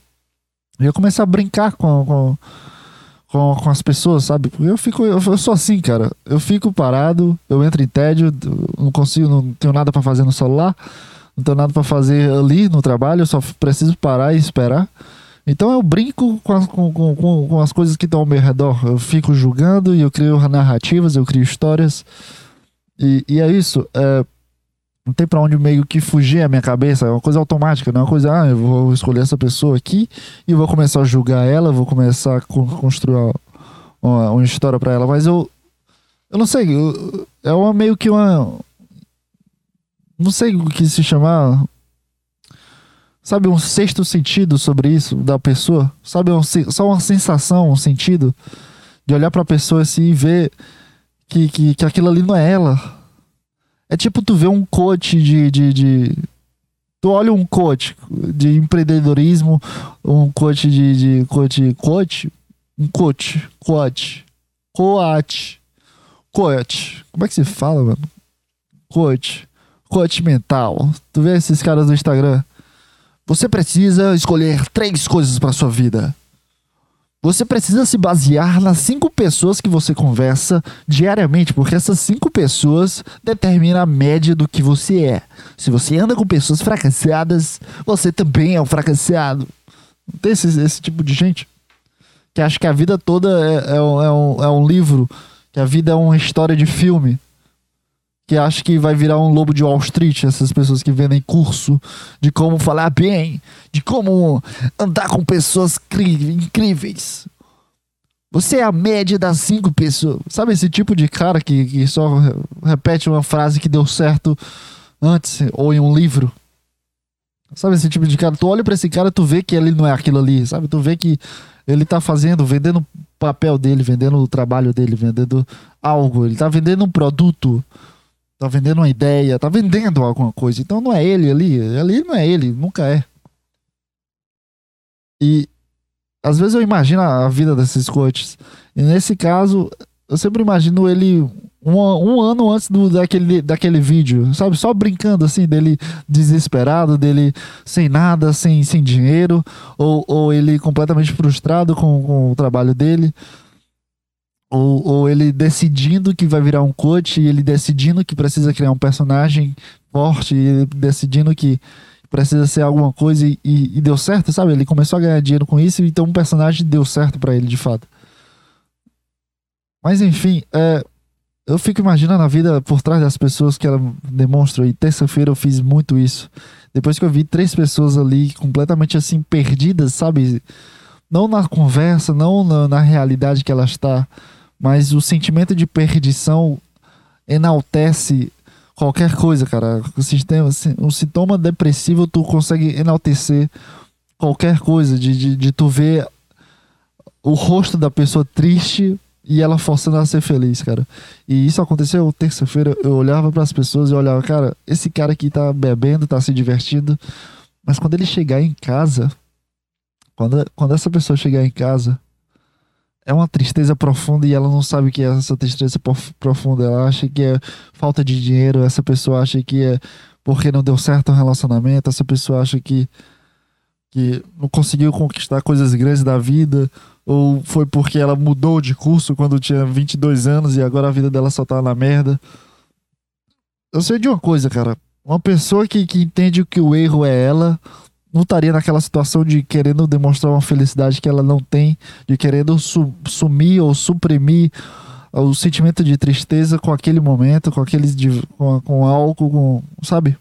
Eu comecei a brincar com, com, com, com as pessoas, sabe? Porque eu fico, eu, eu, sou assim, cara. Eu fico parado, eu entro em tédio, não consigo, não tenho nada para fazer no celular, não tenho nada para fazer ali no trabalho, eu só preciso parar e esperar. Então eu brinco com as, com, com, com as coisas que estão ao meu redor. Eu fico julgando e eu crio narrativas, eu crio histórias. E, e é isso. É, não tem para onde meio que fugir a minha cabeça. É uma coisa automática, não é uma coisa, ah, eu vou escolher essa pessoa aqui e vou começar a julgar ela, vou começar a construir uma, uma história para ela. Mas eu. Eu não sei. Eu, é uma meio que uma. Não sei o que se chamar sabe, um sexto sentido sobre isso da pessoa, sabe, um, só uma sensação, um sentido de olhar para a pessoa assim e ver que, que, que aquilo ali não é ela. É tipo tu ver um coach de, de, de tu olha um coach de empreendedorismo, um coach de, de coach, coach, um coach, coach, coach, coach, como é que se fala, mano? Coach, coach mental. Tu vê esses caras no Instagram? Você precisa escolher três coisas para sua vida. Você precisa se basear nas cinco pessoas que você conversa diariamente, porque essas cinco pessoas determinam a média do que você é. Se você anda com pessoas fracassadas, você também é um fracassado. Não tem esse, esse tipo de gente que acha que a vida toda é, é, é, um, é um livro, que a vida é uma história de filme. Que acha que vai virar um lobo de Wall Street, essas pessoas que vendem curso de como falar bem, de como andar com pessoas incríveis. Você é a média das cinco pessoas. Sabe esse tipo de cara que, que só repete uma frase que deu certo antes ou em um livro? Sabe esse tipo de cara? Tu olha para esse cara, tu vê que ele não é aquilo ali, sabe? Tu vê que ele tá fazendo, vendendo o papel dele, vendendo o trabalho dele, vendendo algo. Ele tá vendendo um produto tá vendendo uma ideia, tá vendendo alguma coisa. Então não é ele ali, ali não é ele, nunca é. E às vezes eu imagino a vida desses coaches. E nesse caso, eu sempre imagino ele um, um ano antes do, daquele, daquele vídeo, sabe? Só brincando assim, dele desesperado, dele sem nada, sem, sem dinheiro, ou, ou ele completamente frustrado com, com o trabalho dele. Ou, ou ele decidindo que vai virar um coach, ele decidindo que precisa criar um personagem forte, ele decidindo que precisa ser alguma coisa e, e, deu certo, sabe? Ele começou a ganhar dinheiro com isso, então um personagem deu certo para ele de fato. Mas enfim, é, eu fico imaginando a vida por trás das pessoas que ela demonstra. E terça-feira eu fiz muito isso. Depois que eu vi três pessoas ali completamente assim perdidas, sabe? Não na conversa, não na, na realidade que ela está mas o sentimento de perdição enaltece qualquer coisa, cara. O sistema, um sintoma depressivo, tu consegue enaltecer qualquer coisa, de, de, de tu ver o rosto da pessoa triste e ela forçando a ser feliz, cara. E isso aconteceu terça-feira. Eu olhava para as pessoas e olhava, cara, esse cara aqui tá bebendo, tá se divertindo, mas quando ele chegar em casa, quando, quando essa pessoa chegar em casa, é uma tristeza profunda e ela não sabe que é essa tristeza profunda. Ela acha que é falta de dinheiro, essa pessoa acha que é porque não deu certo o relacionamento, essa pessoa acha que, que não conseguiu conquistar coisas grandes da vida, ou foi porque ela mudou de curso quando tinha 22 anos e agora a vida dela só tá na merda. Eu sei de uma coisa, cara. Uma pessoa que, que entende que o erro é ela, não estaria naquela situação de querendo demonstrar uma felicidade que ela não tem, de querendo su sumir ou suprimir o sentimento de tristeza com aquele momento, com aqueles de, com, com álcool, com, sabe?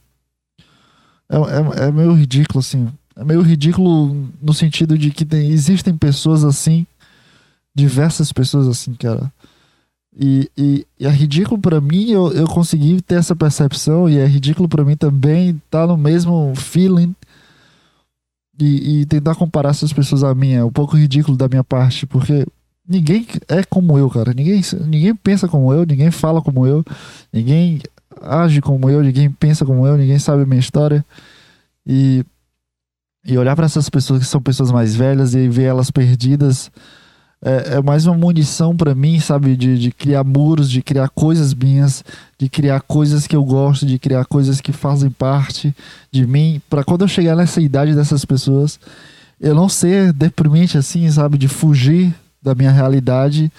É, é, é, meio ridículo, assim. É meio ridículo no sentido de que tem, existem pessoas assim, diversas pessoas assim, cara. E, e, e é ridículo para mim eu, eu conseguir ter essa percepção, e é ridículo para mim também estar tá no mesmo feeling e, e, tentar comparar essas pessoas a mim é um pouco ridículo da minha parte, porque ninguém é como eu, cara. Ninguém, ninguém pensa como eu, ninguém fala como eu, ninguém age como eu, ninguém pensa como eu, ninguém sabe a minha história. E, e olhar para essas pessoas que são pessoas mais velhas e ver elas perdidas é, é mais uma munição para mim, sabe? De, de criar muros, de criar coisas minhas, de criar coisas que eu gosto, de criar coisas que fazem parte de mim, para quando eu chegar nessa idade dessas pessoas, eu não ser deprimente assim, sabe? De fugir da minha realidade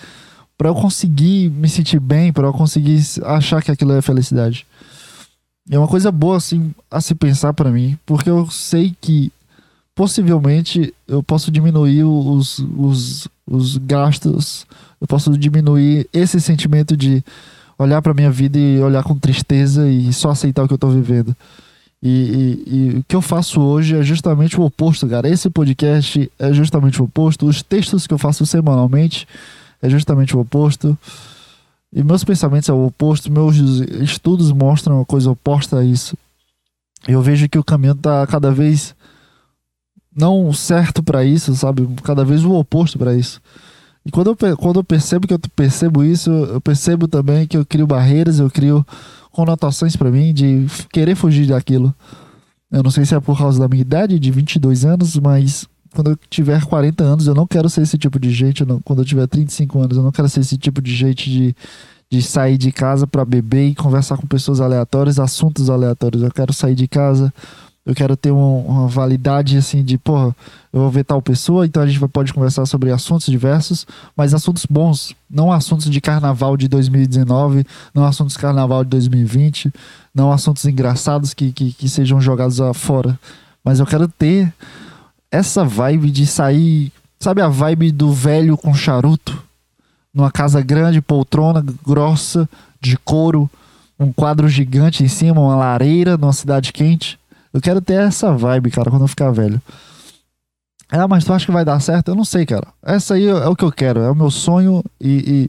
para eu conseguir me sentir bem, para eu conseguir achar que aquilo é felicidade. É uma coisa boa assim a se pensar para mim, porque eu sei que possivelmente eu posso diminuir os, os, os gastos, eu posso diminuir esse sentimento de olhar para minha vida e olhar com tristeza e só aceitar o que eu tô vivendo. E, e, e, o que eu faço hoje é justamente o oposto, cara. Esse podcast é justamente o oposto. Os textos que eu faço semanalmente é justamente o oposto. E meus pensamentos são o oposto. Meus estudos mostram uma coisa oposta a isso. Eu vejo que o caminho tá cada vez não certo para isso, sabe? Cada vez o oposto para isso. E quando eu, quando eu percebo que eu percebo isso, eu percebo também que eu crio barreiras, eu crio conotações para mim de querer fugir daquilo. Eu não sei se é por causa da minha idade, de 22 anos, mas quando eu tiver 40 anos, eu não quero ser esse tipo de gente. Eu não, quando eu tiver 35 anos, eu não quero ser esse tipo de gente de, de sair de casa para beber e conversar com pessoas aleatórias, assuntos aleatórios. Eu quero sair de casa eu quero ter uma, validade assim de, porra, eu vou ver tal pessoa, então a gente pode conversar sobre assuntos diversos, mas assuntos bons, não assuntos de carnaval de 2019, não assuntos de carnaval de 2020, não assuntos engraçados que, que, que sejam jogados fora. Mas eu quero ter essa vibe de sair, sabe a vibe do velho com charuto? Numa casa grande, poltrona, grossa, de couro, um quadro gigante em cima, uma lareira numa cidade quente. Eu quero ter essa vibe, cara, quando eu ficar velho. Ah, mas tu acha que vai dar certo? Eu não sei, cara. Essa aí é o que eu quero, é o meu sonho e,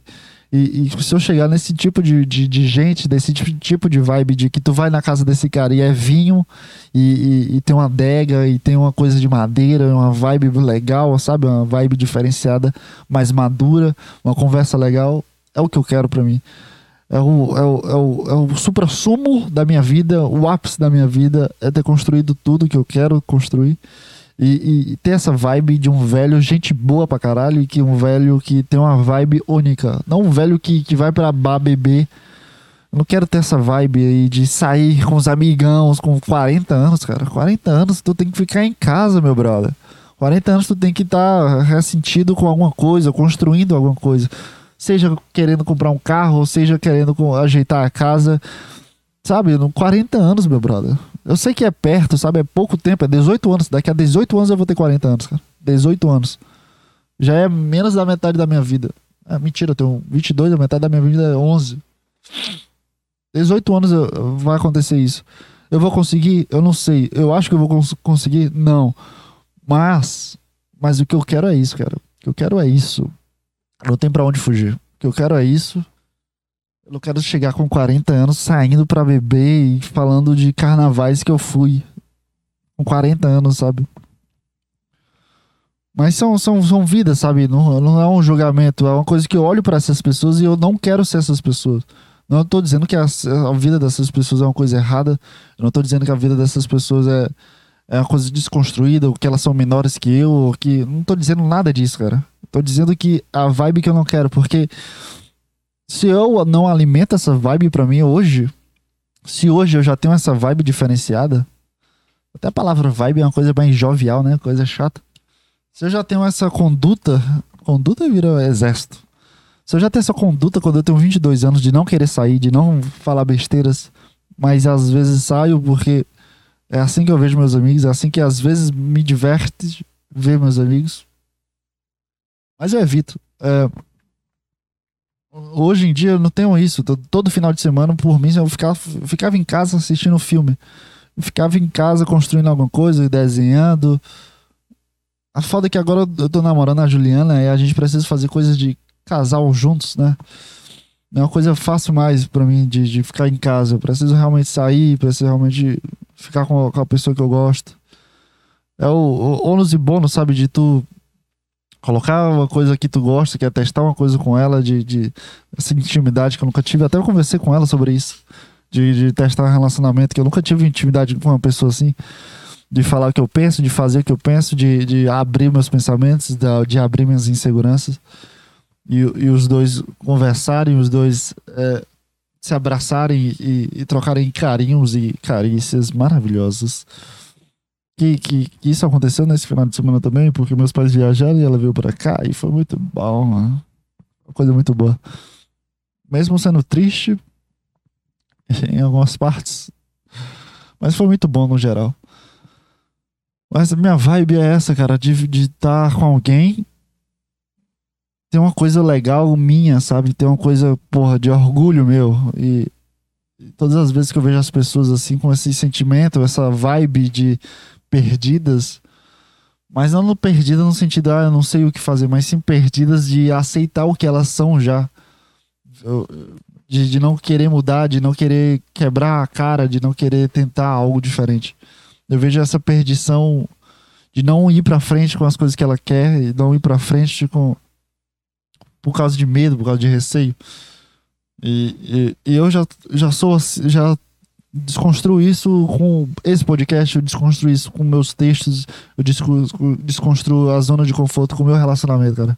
e, e, e se eu chegar nesse tipo de, de, de, gente, desse tipo de vibe de que tu vai na casa desse cara e é vinho e, e, tem uma adega e tem uma coisa de madeira, uma vibe legal, sabe? Uma vibe diferenciada, mais madura, uma conversa legal, é o que eu quero para mim. É o, é, o, é, o, é o supra-sumo da minha vida, o ápice da minha vida é ter construído tudo que eu quero construir. E, e, ter essa vibe de um velho gente boa pra caralho e que um velho que tem uma vibe única. Não um velho que, que vai pra bar beber. Eu não quero ter essa vibe aí de sair com os amigãos com 40 anos, cara. 40 anos tu tem que ficar em casa, meu brother. 40 anos tu tem que estar tá ressentido com alguma coisa, construindo alguma coisa. Seja querendo comprar um carro, seja querendo ajeitar a casa. Sabe, 40 anos, meu brother. Eu sei que é perto, sabe? É pouco tempo, é 18 anos. Daqui a 18 anos eu vou ter 40 anos, cara. 18 anos. Já é menos da metade da minha vida. É, mentira, eu tenho 22, a metade da minha vida é 11. 18 anos eu, vai acontecer isso. Eu vou conseguir? Eu não sei. Eu acho que eu vou cons conseguir? Não. Mas, mas o que eu quero é isso, cara. O que eu quero é isso. Não tem para onde fugir. O que eu quero é isso. Eu não quero chegar com 40 anos saindo pra beber e falando de carnavais que eu fui. Com 40 anos, sabe? Mas são, são, são vidas, sabe? Não, não é um julgamento. É uma coisa que eu olho para essas pessoas e eu não quero ser essas pessoas. Não estou dizendo que a, a, vida dessas pessoas é uma coisa errada. Eu não estou dizendo que a vida dessas pessoas é, é uma coisa desconstruída, ou que elas são menores que eu, ou que. Não estou dizendo nada disso, cara. Estou dizendo que a vibe que eu não quero, porque se eu não alimento essa vibe para mim hoje, se hoje eu já tenho essa vibe diferenciada, até a palavra vibe é uma coisa bem jovial, né? Coisa chata. Se eu já tenho essa conduta, conduta vira exército. Se eu já tenho essa conduta quando eu tenho 22 anos de não querer sair, de não falar besteiras, mas às vezes saio porque é assim que eu vejo meus amigos, é assim que às vezes me diverte ver meus amigos. Mas eu evito. É, Hoje em dia eu não tenho isso. Todo final de semana, por mim, eu ficava, ficava em casa assistindo filme. Eu ficava em casa construindo alguma coisa, desenhando. A foda é que agora eu tô namorando a Juliana e a gente precisa fazer coisas de casal juntos, né? Não é uma coisa fácil mais para mim de, de ficar em casa. Eu preciso realmente sair, preciso realmente ficar com a, com a pessoa que eu gosto. É o, o ônus e bônus, sabe? De tu colocar uma coisa que tu gosta, que é testar uma coisa com ela, de, de essa intimidade que eu nunca tive. Até eu conversei com ela sobre isso. De, de testar um relacionamento, que eu nunca tive intimidade com uma pessoa assim. De falar o que eu penso, de fazer o que eu penso, de, de abrir meus pensamentos, de, de abrir minhas inseguranças. E, e os dois conversarem, os dois é, se abraçarem e, e trocarem carinhos e carícias maravilhosas que, que, que, isso aconteceu nesse final de semana também, porque meus pais viajaram e ela veio pra cá e foi muito bom, né? Uma coisa muito boa. Mesmo sendo triste (laughs) em algumas partes, mas foi muito bom no geral. Mas a minha vibe é essa, cara, de estar com alguém. Tem uma coisa legal minha, sabe? Tem uma coisa, porra, de orgulho meu. E todas as vezes que eu vejo as pessoas assim, com esse sentimento, essa vibe de perdidas, mas não perdida no sentido, ah, eu não sei o que fazer, mas sim perdidas de aceitar o que elas são já. De, de não querer mudar, de não querer quebrar a cara, de não querer tentar algo diferente. Eu vejo essa perdição de não ir para frente com as coisas que ela quer e não ir para frente com por causa de medo, por causa de receio. E, e, e eu já, já sou já desconstruo isso com esse podcast, eu desconstruo isso com meus textos, eu desconstruo a zona de conforto com o meu relacionamento, cara.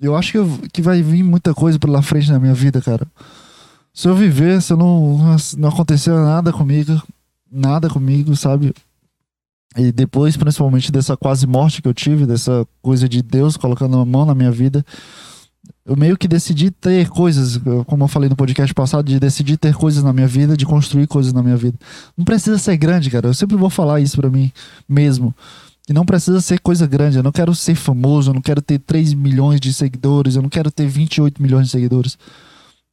Eu acho que, eu, que vai vir muita coisa pela frente na minha vida, cara. Se eu viver, se eu não, não acontecer nada comigo, nada comigo, sabe? E depois, principalmente dessa quase morte que eu tive, dessa coisa de Deus colocando a mão na minha vida, eu meio que decidi ter coisas, como eu falei no podcast passado, de decidir ter coisas na minha vida, de construir coisas na minha vida. Não precisa ser grande, cara. Eu sempre vou falar isso para mim mesmo. E não precisa ser coisa grande. Eu não quero ser famoso, eu não quero ter 3 milhões de seguidores, eu não quero ter 28 milhões de seguidores.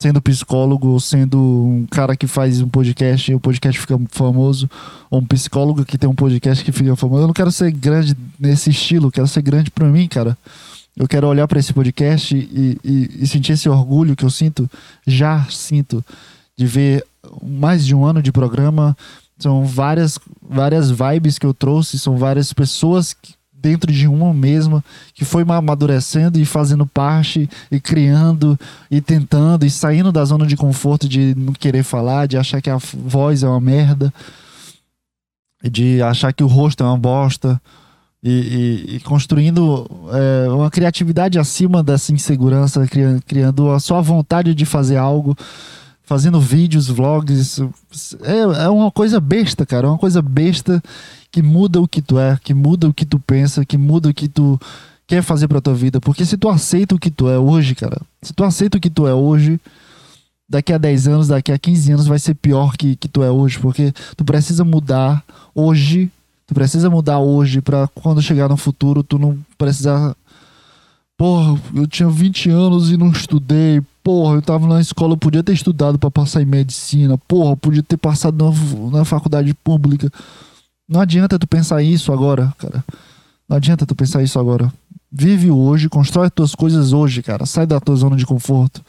sendo psicólogo, sendo um cara que faz um podcast e o podcast fica famoso, ou um psicólogo que tem um podcast que fica famoso. Eu não quero ser grande nesse estilo, quero ser grande para mim, cara. Eu quero olhar para esse podcast e, e, e, sentir esse orgulho que eu sinto, já sinto, de ver mais de um ano de programa. São várias, várias vibes que eu trouxe, são várias pessoas que, dentro de uma mesma, que foi amadurecendo e fazendo parte, e criando, e tentando, e saindo da zona de conforto de não querer falar, de achar que a voz é uma merda, de achar que o rosto é uma bosta, e, e, e construindo é, uma criatividade acima dessa insegurança, criando, criando a sua vontade de fazer algo fazendo vídeos, vlogs. É, é uma coisa besta, cara. É uma coisa besta que muda o que tu é, que muda o que tu pensa, que muda o que tu quer fazer pra tua vida. Porque se tu aceita o que tu é hoje, cara, se tu aceita o que tu é hoje, daqui a 10 anos, daqui a 15 anos vai ser pior que, que tu é hoje. Porque tu precisa mudar hoje. Tu precisa mudar hoje para quando chegar no futuro tu não precisar Porra, eu tinha 20 anos e não estudei. Porra, eu tava na escola, eu podia ter estudado para passar em medicina. Porra, podia ter passado na, na faculdade pública. Não adianta tu pensar isso agora, cara. Não adianta tu pensar isso agora. Vive hoje, constrói as tuas coisas hoje, cara. Sai da tua zona de conforto.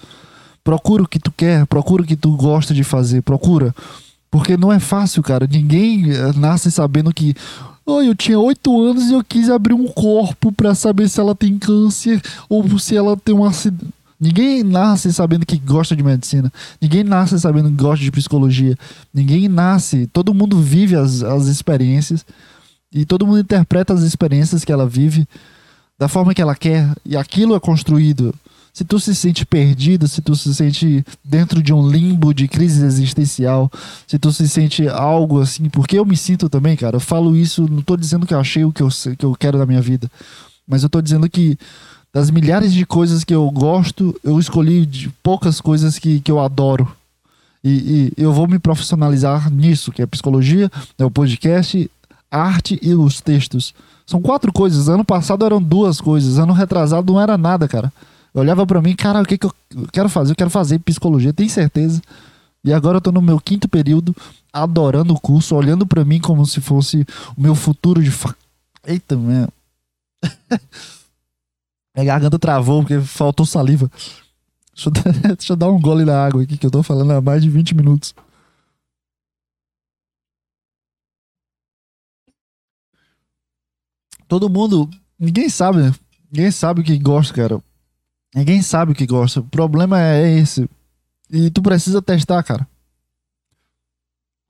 Procura o que tu quer, procura o que tu gosta de fazer, procura. Porque não é fácil, cara. Ninguém eh, nasce sabendo que. Oh, eu tinha oito anos e eu quis abrir um corpo para saber se ela tem câncer ou se ela tem um acidente. Ninguém nasce sabendo que gosta de medicina. Ninguém nasce sabendo que gosta de psicologia. Ninguém nasce. Todo mundo vive as, as experiências. E todo mundo interpreta as experiências que ela vive da forma que ela quer. E aquilo é construído. Se tu se sente perdido, se tu se sente dentro de um limbo de crise existencial, se tu se sente algo assim, porque eu me sinto também, cara. Eu falo isso, não tô dizendo que eu achei o que eu, que eu quero da minha vida. Mas eu tô dizendo que das milhares de coisas que eu gosto, eu escolhi de poucas coisas que, que eu adoro. E, e eu vou me profissionalizar nisso, que é psicologia, é o podcast, arte e os textos. São quatro coisas. Ano passado eram duas coisas. Ano retrasado não era nada, cara. Eu olhava para mim, cara, o que, que eu quero fazer? Eu quero fazer psicologia, tenho certeza. E agora eu tô no meu quinto período, adorando o curso, olhando para mim como se fosse o meu futuro de. Fa... Eita, meu. (laughs) Minha garganta travou porque faltou saliva. Deixa eu, dar, (laughs) deixa eu, dar, um gole na água aqui que eu tô falando há mais de 20 minutos. Todo mundo. Ninguém sabe, né? Ninguém sabe o que gosta, cara. Ninguém sabe o que gosta. O problema é esse. E tu precisa testar, cara.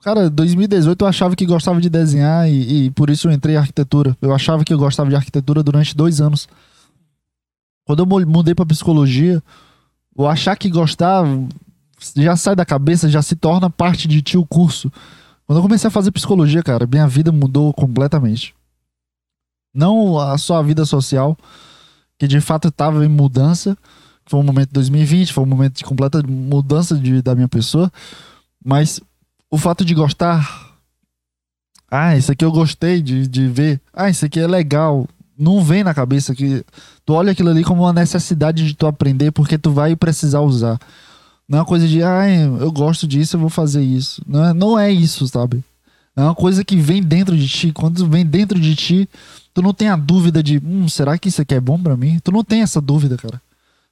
Cara, 2018 eu achava que gostava de desenhar e, e por isso eu entrei em arquitetura. Eu achava que eu gostava de arquitetura durante dois anos. Quando eu mudei para psicologia, o achar que gostar já sai da cabeça, já se torna parte de ti o curso. Quando eu comecei a fazer psicologia, cara, minha vida mudou completamente. Não a só a vida social, que de fato estava em mudança. Foi um momento de 2020, foi um momento de completa mudança de, da minha pessoa. Mas o fato de gostar. Ah, isso aqui eu gostei de, de ver. Ah, isso aqui é legal não vem na cabeça que tu olha aquilo ali como uma necessidade de tu aprender porque tu vai precisar usar. Não é uma coisa de, ah, eu gosto disso, eu vou fazer isso. Não é, não é isso, sabe? É uma coisa que vem dentro de ti. Quando vem dentro de ti, tu não tem a dúvida de, hum, será que isso aqui é bom para mim? Tu não tem essa dúvida, cara.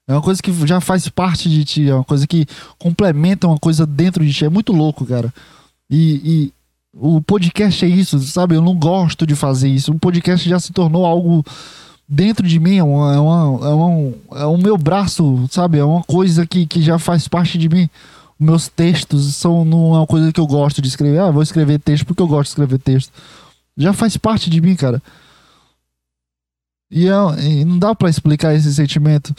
É uma coisa que já faz parte de ti, é uma coisa que complementa uma coisa dentro de ti. É muito louco, cara. E, e o podcast é isso, sabe? Eu não gosto de fazer isso. O podcast já se tornou algo dentro de mim, é, uma, é, uma, é, uma, é o meu braço, sabe? É uma coisa que, que já faz parte de mim. Meus textos são não é uma coisa que eu gosto de escrever. Ah, vou escrever texto porque eu gosto de escrever texto. Já faz parte de mim, cara. E, é, e não dá para explicar esse sentimento.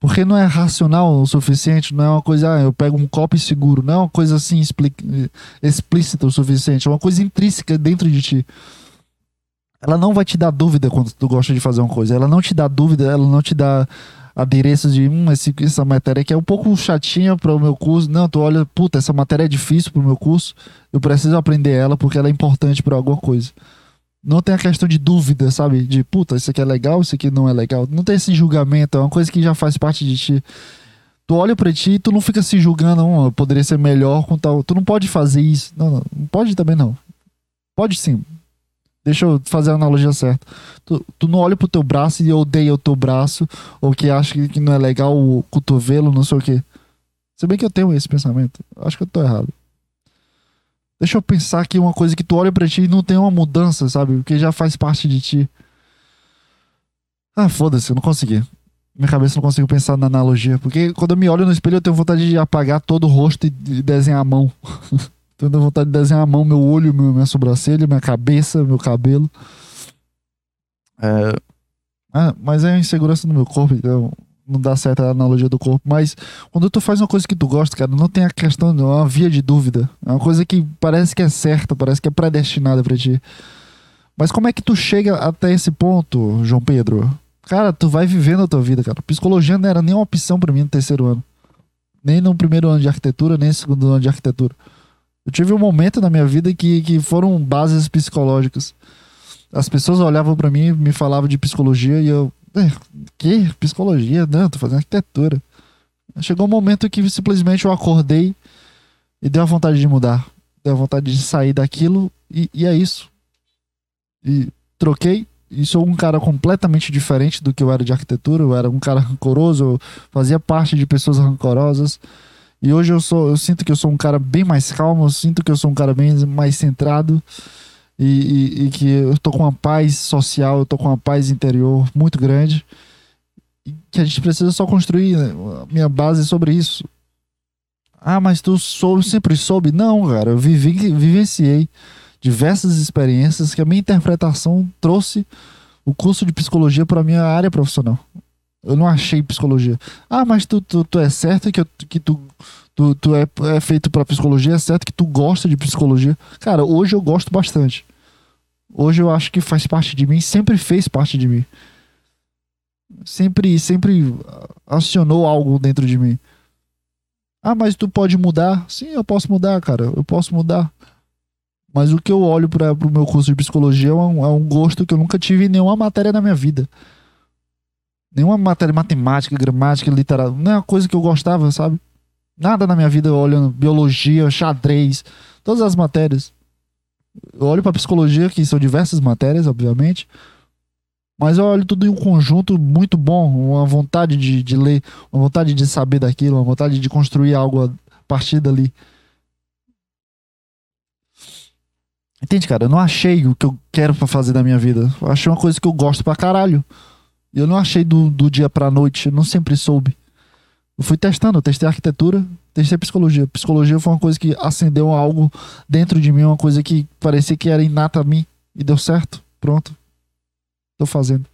Porque não é racional o suficiente, não é uma coisa, ah, eu pego um copo e seguro, não é uma coisa assim explícita o suficiente, é uma coisa intrínseca dentro de ti. Ela não vai te dar dúvida quando tu gosta de fazer uma coisa, ela não te dá dúvida, ela não te dá adereços de, hum, esse, essa matéria aqui é um pouco chatinha para o meu curso. Não, tu olha, puta, essa matéria é difícil para o meu curso, eu preciso aprender ela porque ela é importante para alguma coisa. Não tem a questão de dúvida, sabe? De puta, isso aqui é legal, isso aqui não é legal. Não tem esse julgamento, é uma coisa que já faz parte de ti. Tu olha pra ti e tu não fica se julgando, não, eu poderia ser melhor com tal. Tu não pode fazer isso. Não, não, não pode também não. Pode sim. Deixa eu fazer a analogia certa. Tu, tu não olha pro teu braço e odeia o teu braço, ou que acha que, que não é legal o cotovelo, não sei o quê. Se bem que eu tenho esse pensamento. Acho que eu tô errado. Deixa eu pensar aqui uma coisa que tu olha pra ti e não tem uma mudança, sabe? Porque já faz parte de ti. Ah, foda-se, eu não consegui minha cabeça não consigo pensar na analogia. Porque quando eu me olho no espelho, eu tenho vontade de apagar todo o rosto e desenhar a mão. (laughs) tenho vontade de desenhar a mão, meu olho, minha sobrancelha, minha cabeça, meu cabelo. É... Ah, mas é a insegurança no meu corpo, então não dá certo a analogia do corpo. Mas quando tu faz uma coisa que tu gosta, cara, não tem a questão, não é uma via de dúvida. É uma coisa que parece que é certa, parece que é predestinada pra ti. Mas como é que tu chega até esse ponto, João Pedro? Cara, tu vai vivendo a tua vida, cara. Psicologia não era nem uma opção para mim no terceiro ano. Nem no primeiro ano de arquitetura, nem no segundo ano de arquitetura. Eu tive um momento na minha vida que, que foram bases psicológicas. As pessoas olhavam para mim, me falavam de psicologia e eu. Eh, que? Psicologia? Não, tô fazendo arquitetura. Chegou um momento que simplesmente eu acordei e deu a vontade de mudar. Deu a vontade de sair daquilo e, e é isso. E troquei e sou um cara completamente diferente do que eu era de arquitetura. Eu era um cara rancoroso, eu fazia parte de pessoas rancorosas. E hoje eu sou, eu sinto que eu sou um cara bem mais calmo, eu sinto que eu sou um cara bem mais centrado e, e, e que eu tô com uma paz social, eu tô com uma paz interior muito grande. Que a gente precisa só construir né, a minha base sobre isso. Ah, mas tu soube, sempre soube? Não, cara, eu vivi, vivenciei diversas experiências que a minha interpretação trouxe o curso de psicologia para minha área profissional. Eu não achei psicologia. Ah, mas tu, tu, tu é certo que, eu, que tu, tu, tu é, é feito para psicologia, é certo que tu gosta de psicologia. Cara, hoje eu gosto bastante. Hoje eu acho que faz parte de mim, sempre fez parte de mim. Sempre, sempre acionou algo dentro de mim. Ah, mas tu pode mudar? Sim, eu posso mudar, cara. Eu posso mudar. Mas o que eu olho para o meu curso de psicologia é um, é um gosto que eu nunca tive em nenhuma matéria na minha vida. Nenhuma matéria matemática, gramática, literatura. Não é uma coisa que eu gostava, sabe? Nada na minha vida olhando biologia, xadrez, todas as matérias. Eu olho para psicologia, que são diversas matérias, obviamente. Mas eu olho tudo em um conjunto muito bom, uma vontade de, de ler, uma vontade de saber daquilo, uma vontade de construir algo a partir dali. Entende, cara? Eu não achei o que eu quero para fazer da minha vida. Eu achei uma coisa que eu gosto pra caralho. Eu não achei do, do dia pra noite. Eu não sempre soube. Eu fui testando. Eu testei arquitetura, testei psicologia. Psicologia foi uma coisa que acendeu algo dentro de mim. Uma coisa que parecia que era inata a mim. E deu certo. Pronto. Tô fazendo.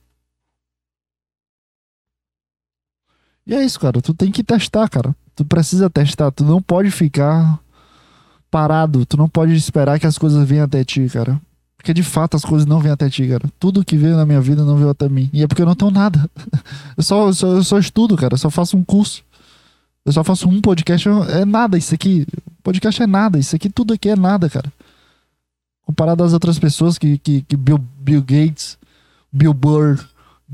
E é isso, cara. Tu tem que testar, cara. Tu precisa testar. Tu não pode ficar parado. Tu não pode esperar que as coisas venham até ti, cara. Porque de fato as coisas não vêm até ti, cara. Tudo que veio na minha vida não veio até mim. E é porque eu não tenho nada. (laughs) Eu só, eu só, eu só estudo, cara. Eu só faço um curso. Eu só faço um podcast. É nada isso aqui. Podcast é nada. Isso aqui, tudo aqui é nada, cara. Comparado às outras pessoas que, que, que Bill, Bill Gates, Bill Burr,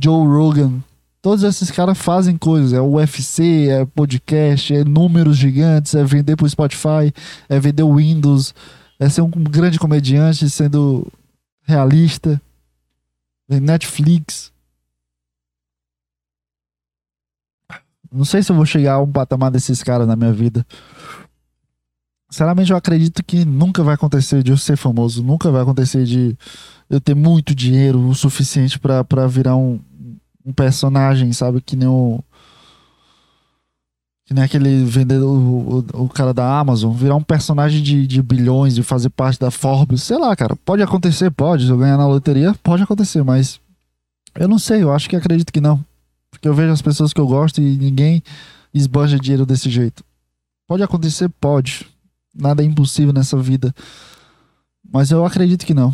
Joe Rogan, Todos esses caras fazem coisas. É UFC, é podcast, é números gigantes, é vender pro Spotify, é vender o Windows, é ser um grande comediante sendo realista. Netflix. Não sei se eu vou chegar a um patamar desses caras na minha vida. Sinceramente, eu acredito que nunca vai acontecer de eu ser famoso. Nunca vai acontecer de eu ter muito dinheiro o suficiente para virar um, um personagem, sabe? Que nem o. Que nem aquele vendedor, o, o, o cara da Amazon, virar um personagem de, de bilhões e fazer parte da Forbes. Sei lá, cara. Pode acontecer, pode. Se eu ganhar na loteria, pode acontecer, mas. Eu não sei, eu acho que acredito que não. Porque eu vejo as pessoas que eu gosto e ninguém esbanja dinheiro desse jeito. Pode acontecer? Pode. Nada é impossível nessa vida. Mas eu acredito que não.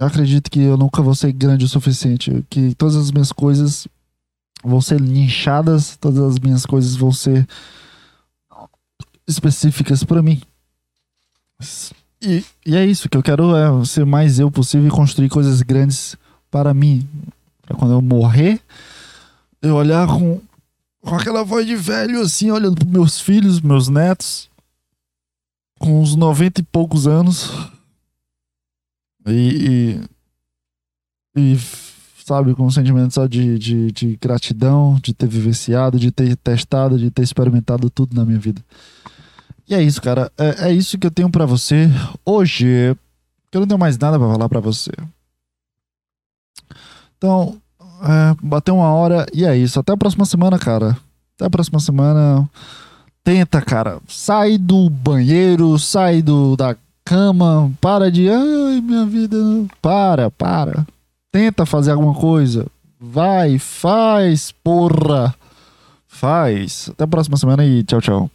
Eu acredito que eu nunca vou ser grande o suficiente. Que todas as minhas coisas vão ser nichadas, todas as minhas coisas vão ser específicas para mim. E, e, é isso que eu quero é ser mais eu possível e construir coisas grandes para mim. Para quando eu morrer, eu olhar com com aquela voz de velho, assim, olhando pros meus filhos, meus netos, com uns 90 e poucos anos. E. E. e sabe, com um sentimento só de, de, de gratidão, de ter vivenciado, de ter testado, de ter experimentado tudo na minha vida. E é isso, cara. É, é isso que eu tenho para você hoje. Eu não tenho mais nada para falar para você. Então, é, bateu uma hora e é isso. Até a próxima semana, cara. Até a próxima semana. Tenta, cara. Sai do banheiro, sai do, da cama. Para de. Ai, minha vida. Para, para. Tenta fazer alguma coisa. Vai, faz, porra. Faz. Até a próxima semana e tchau, tchau.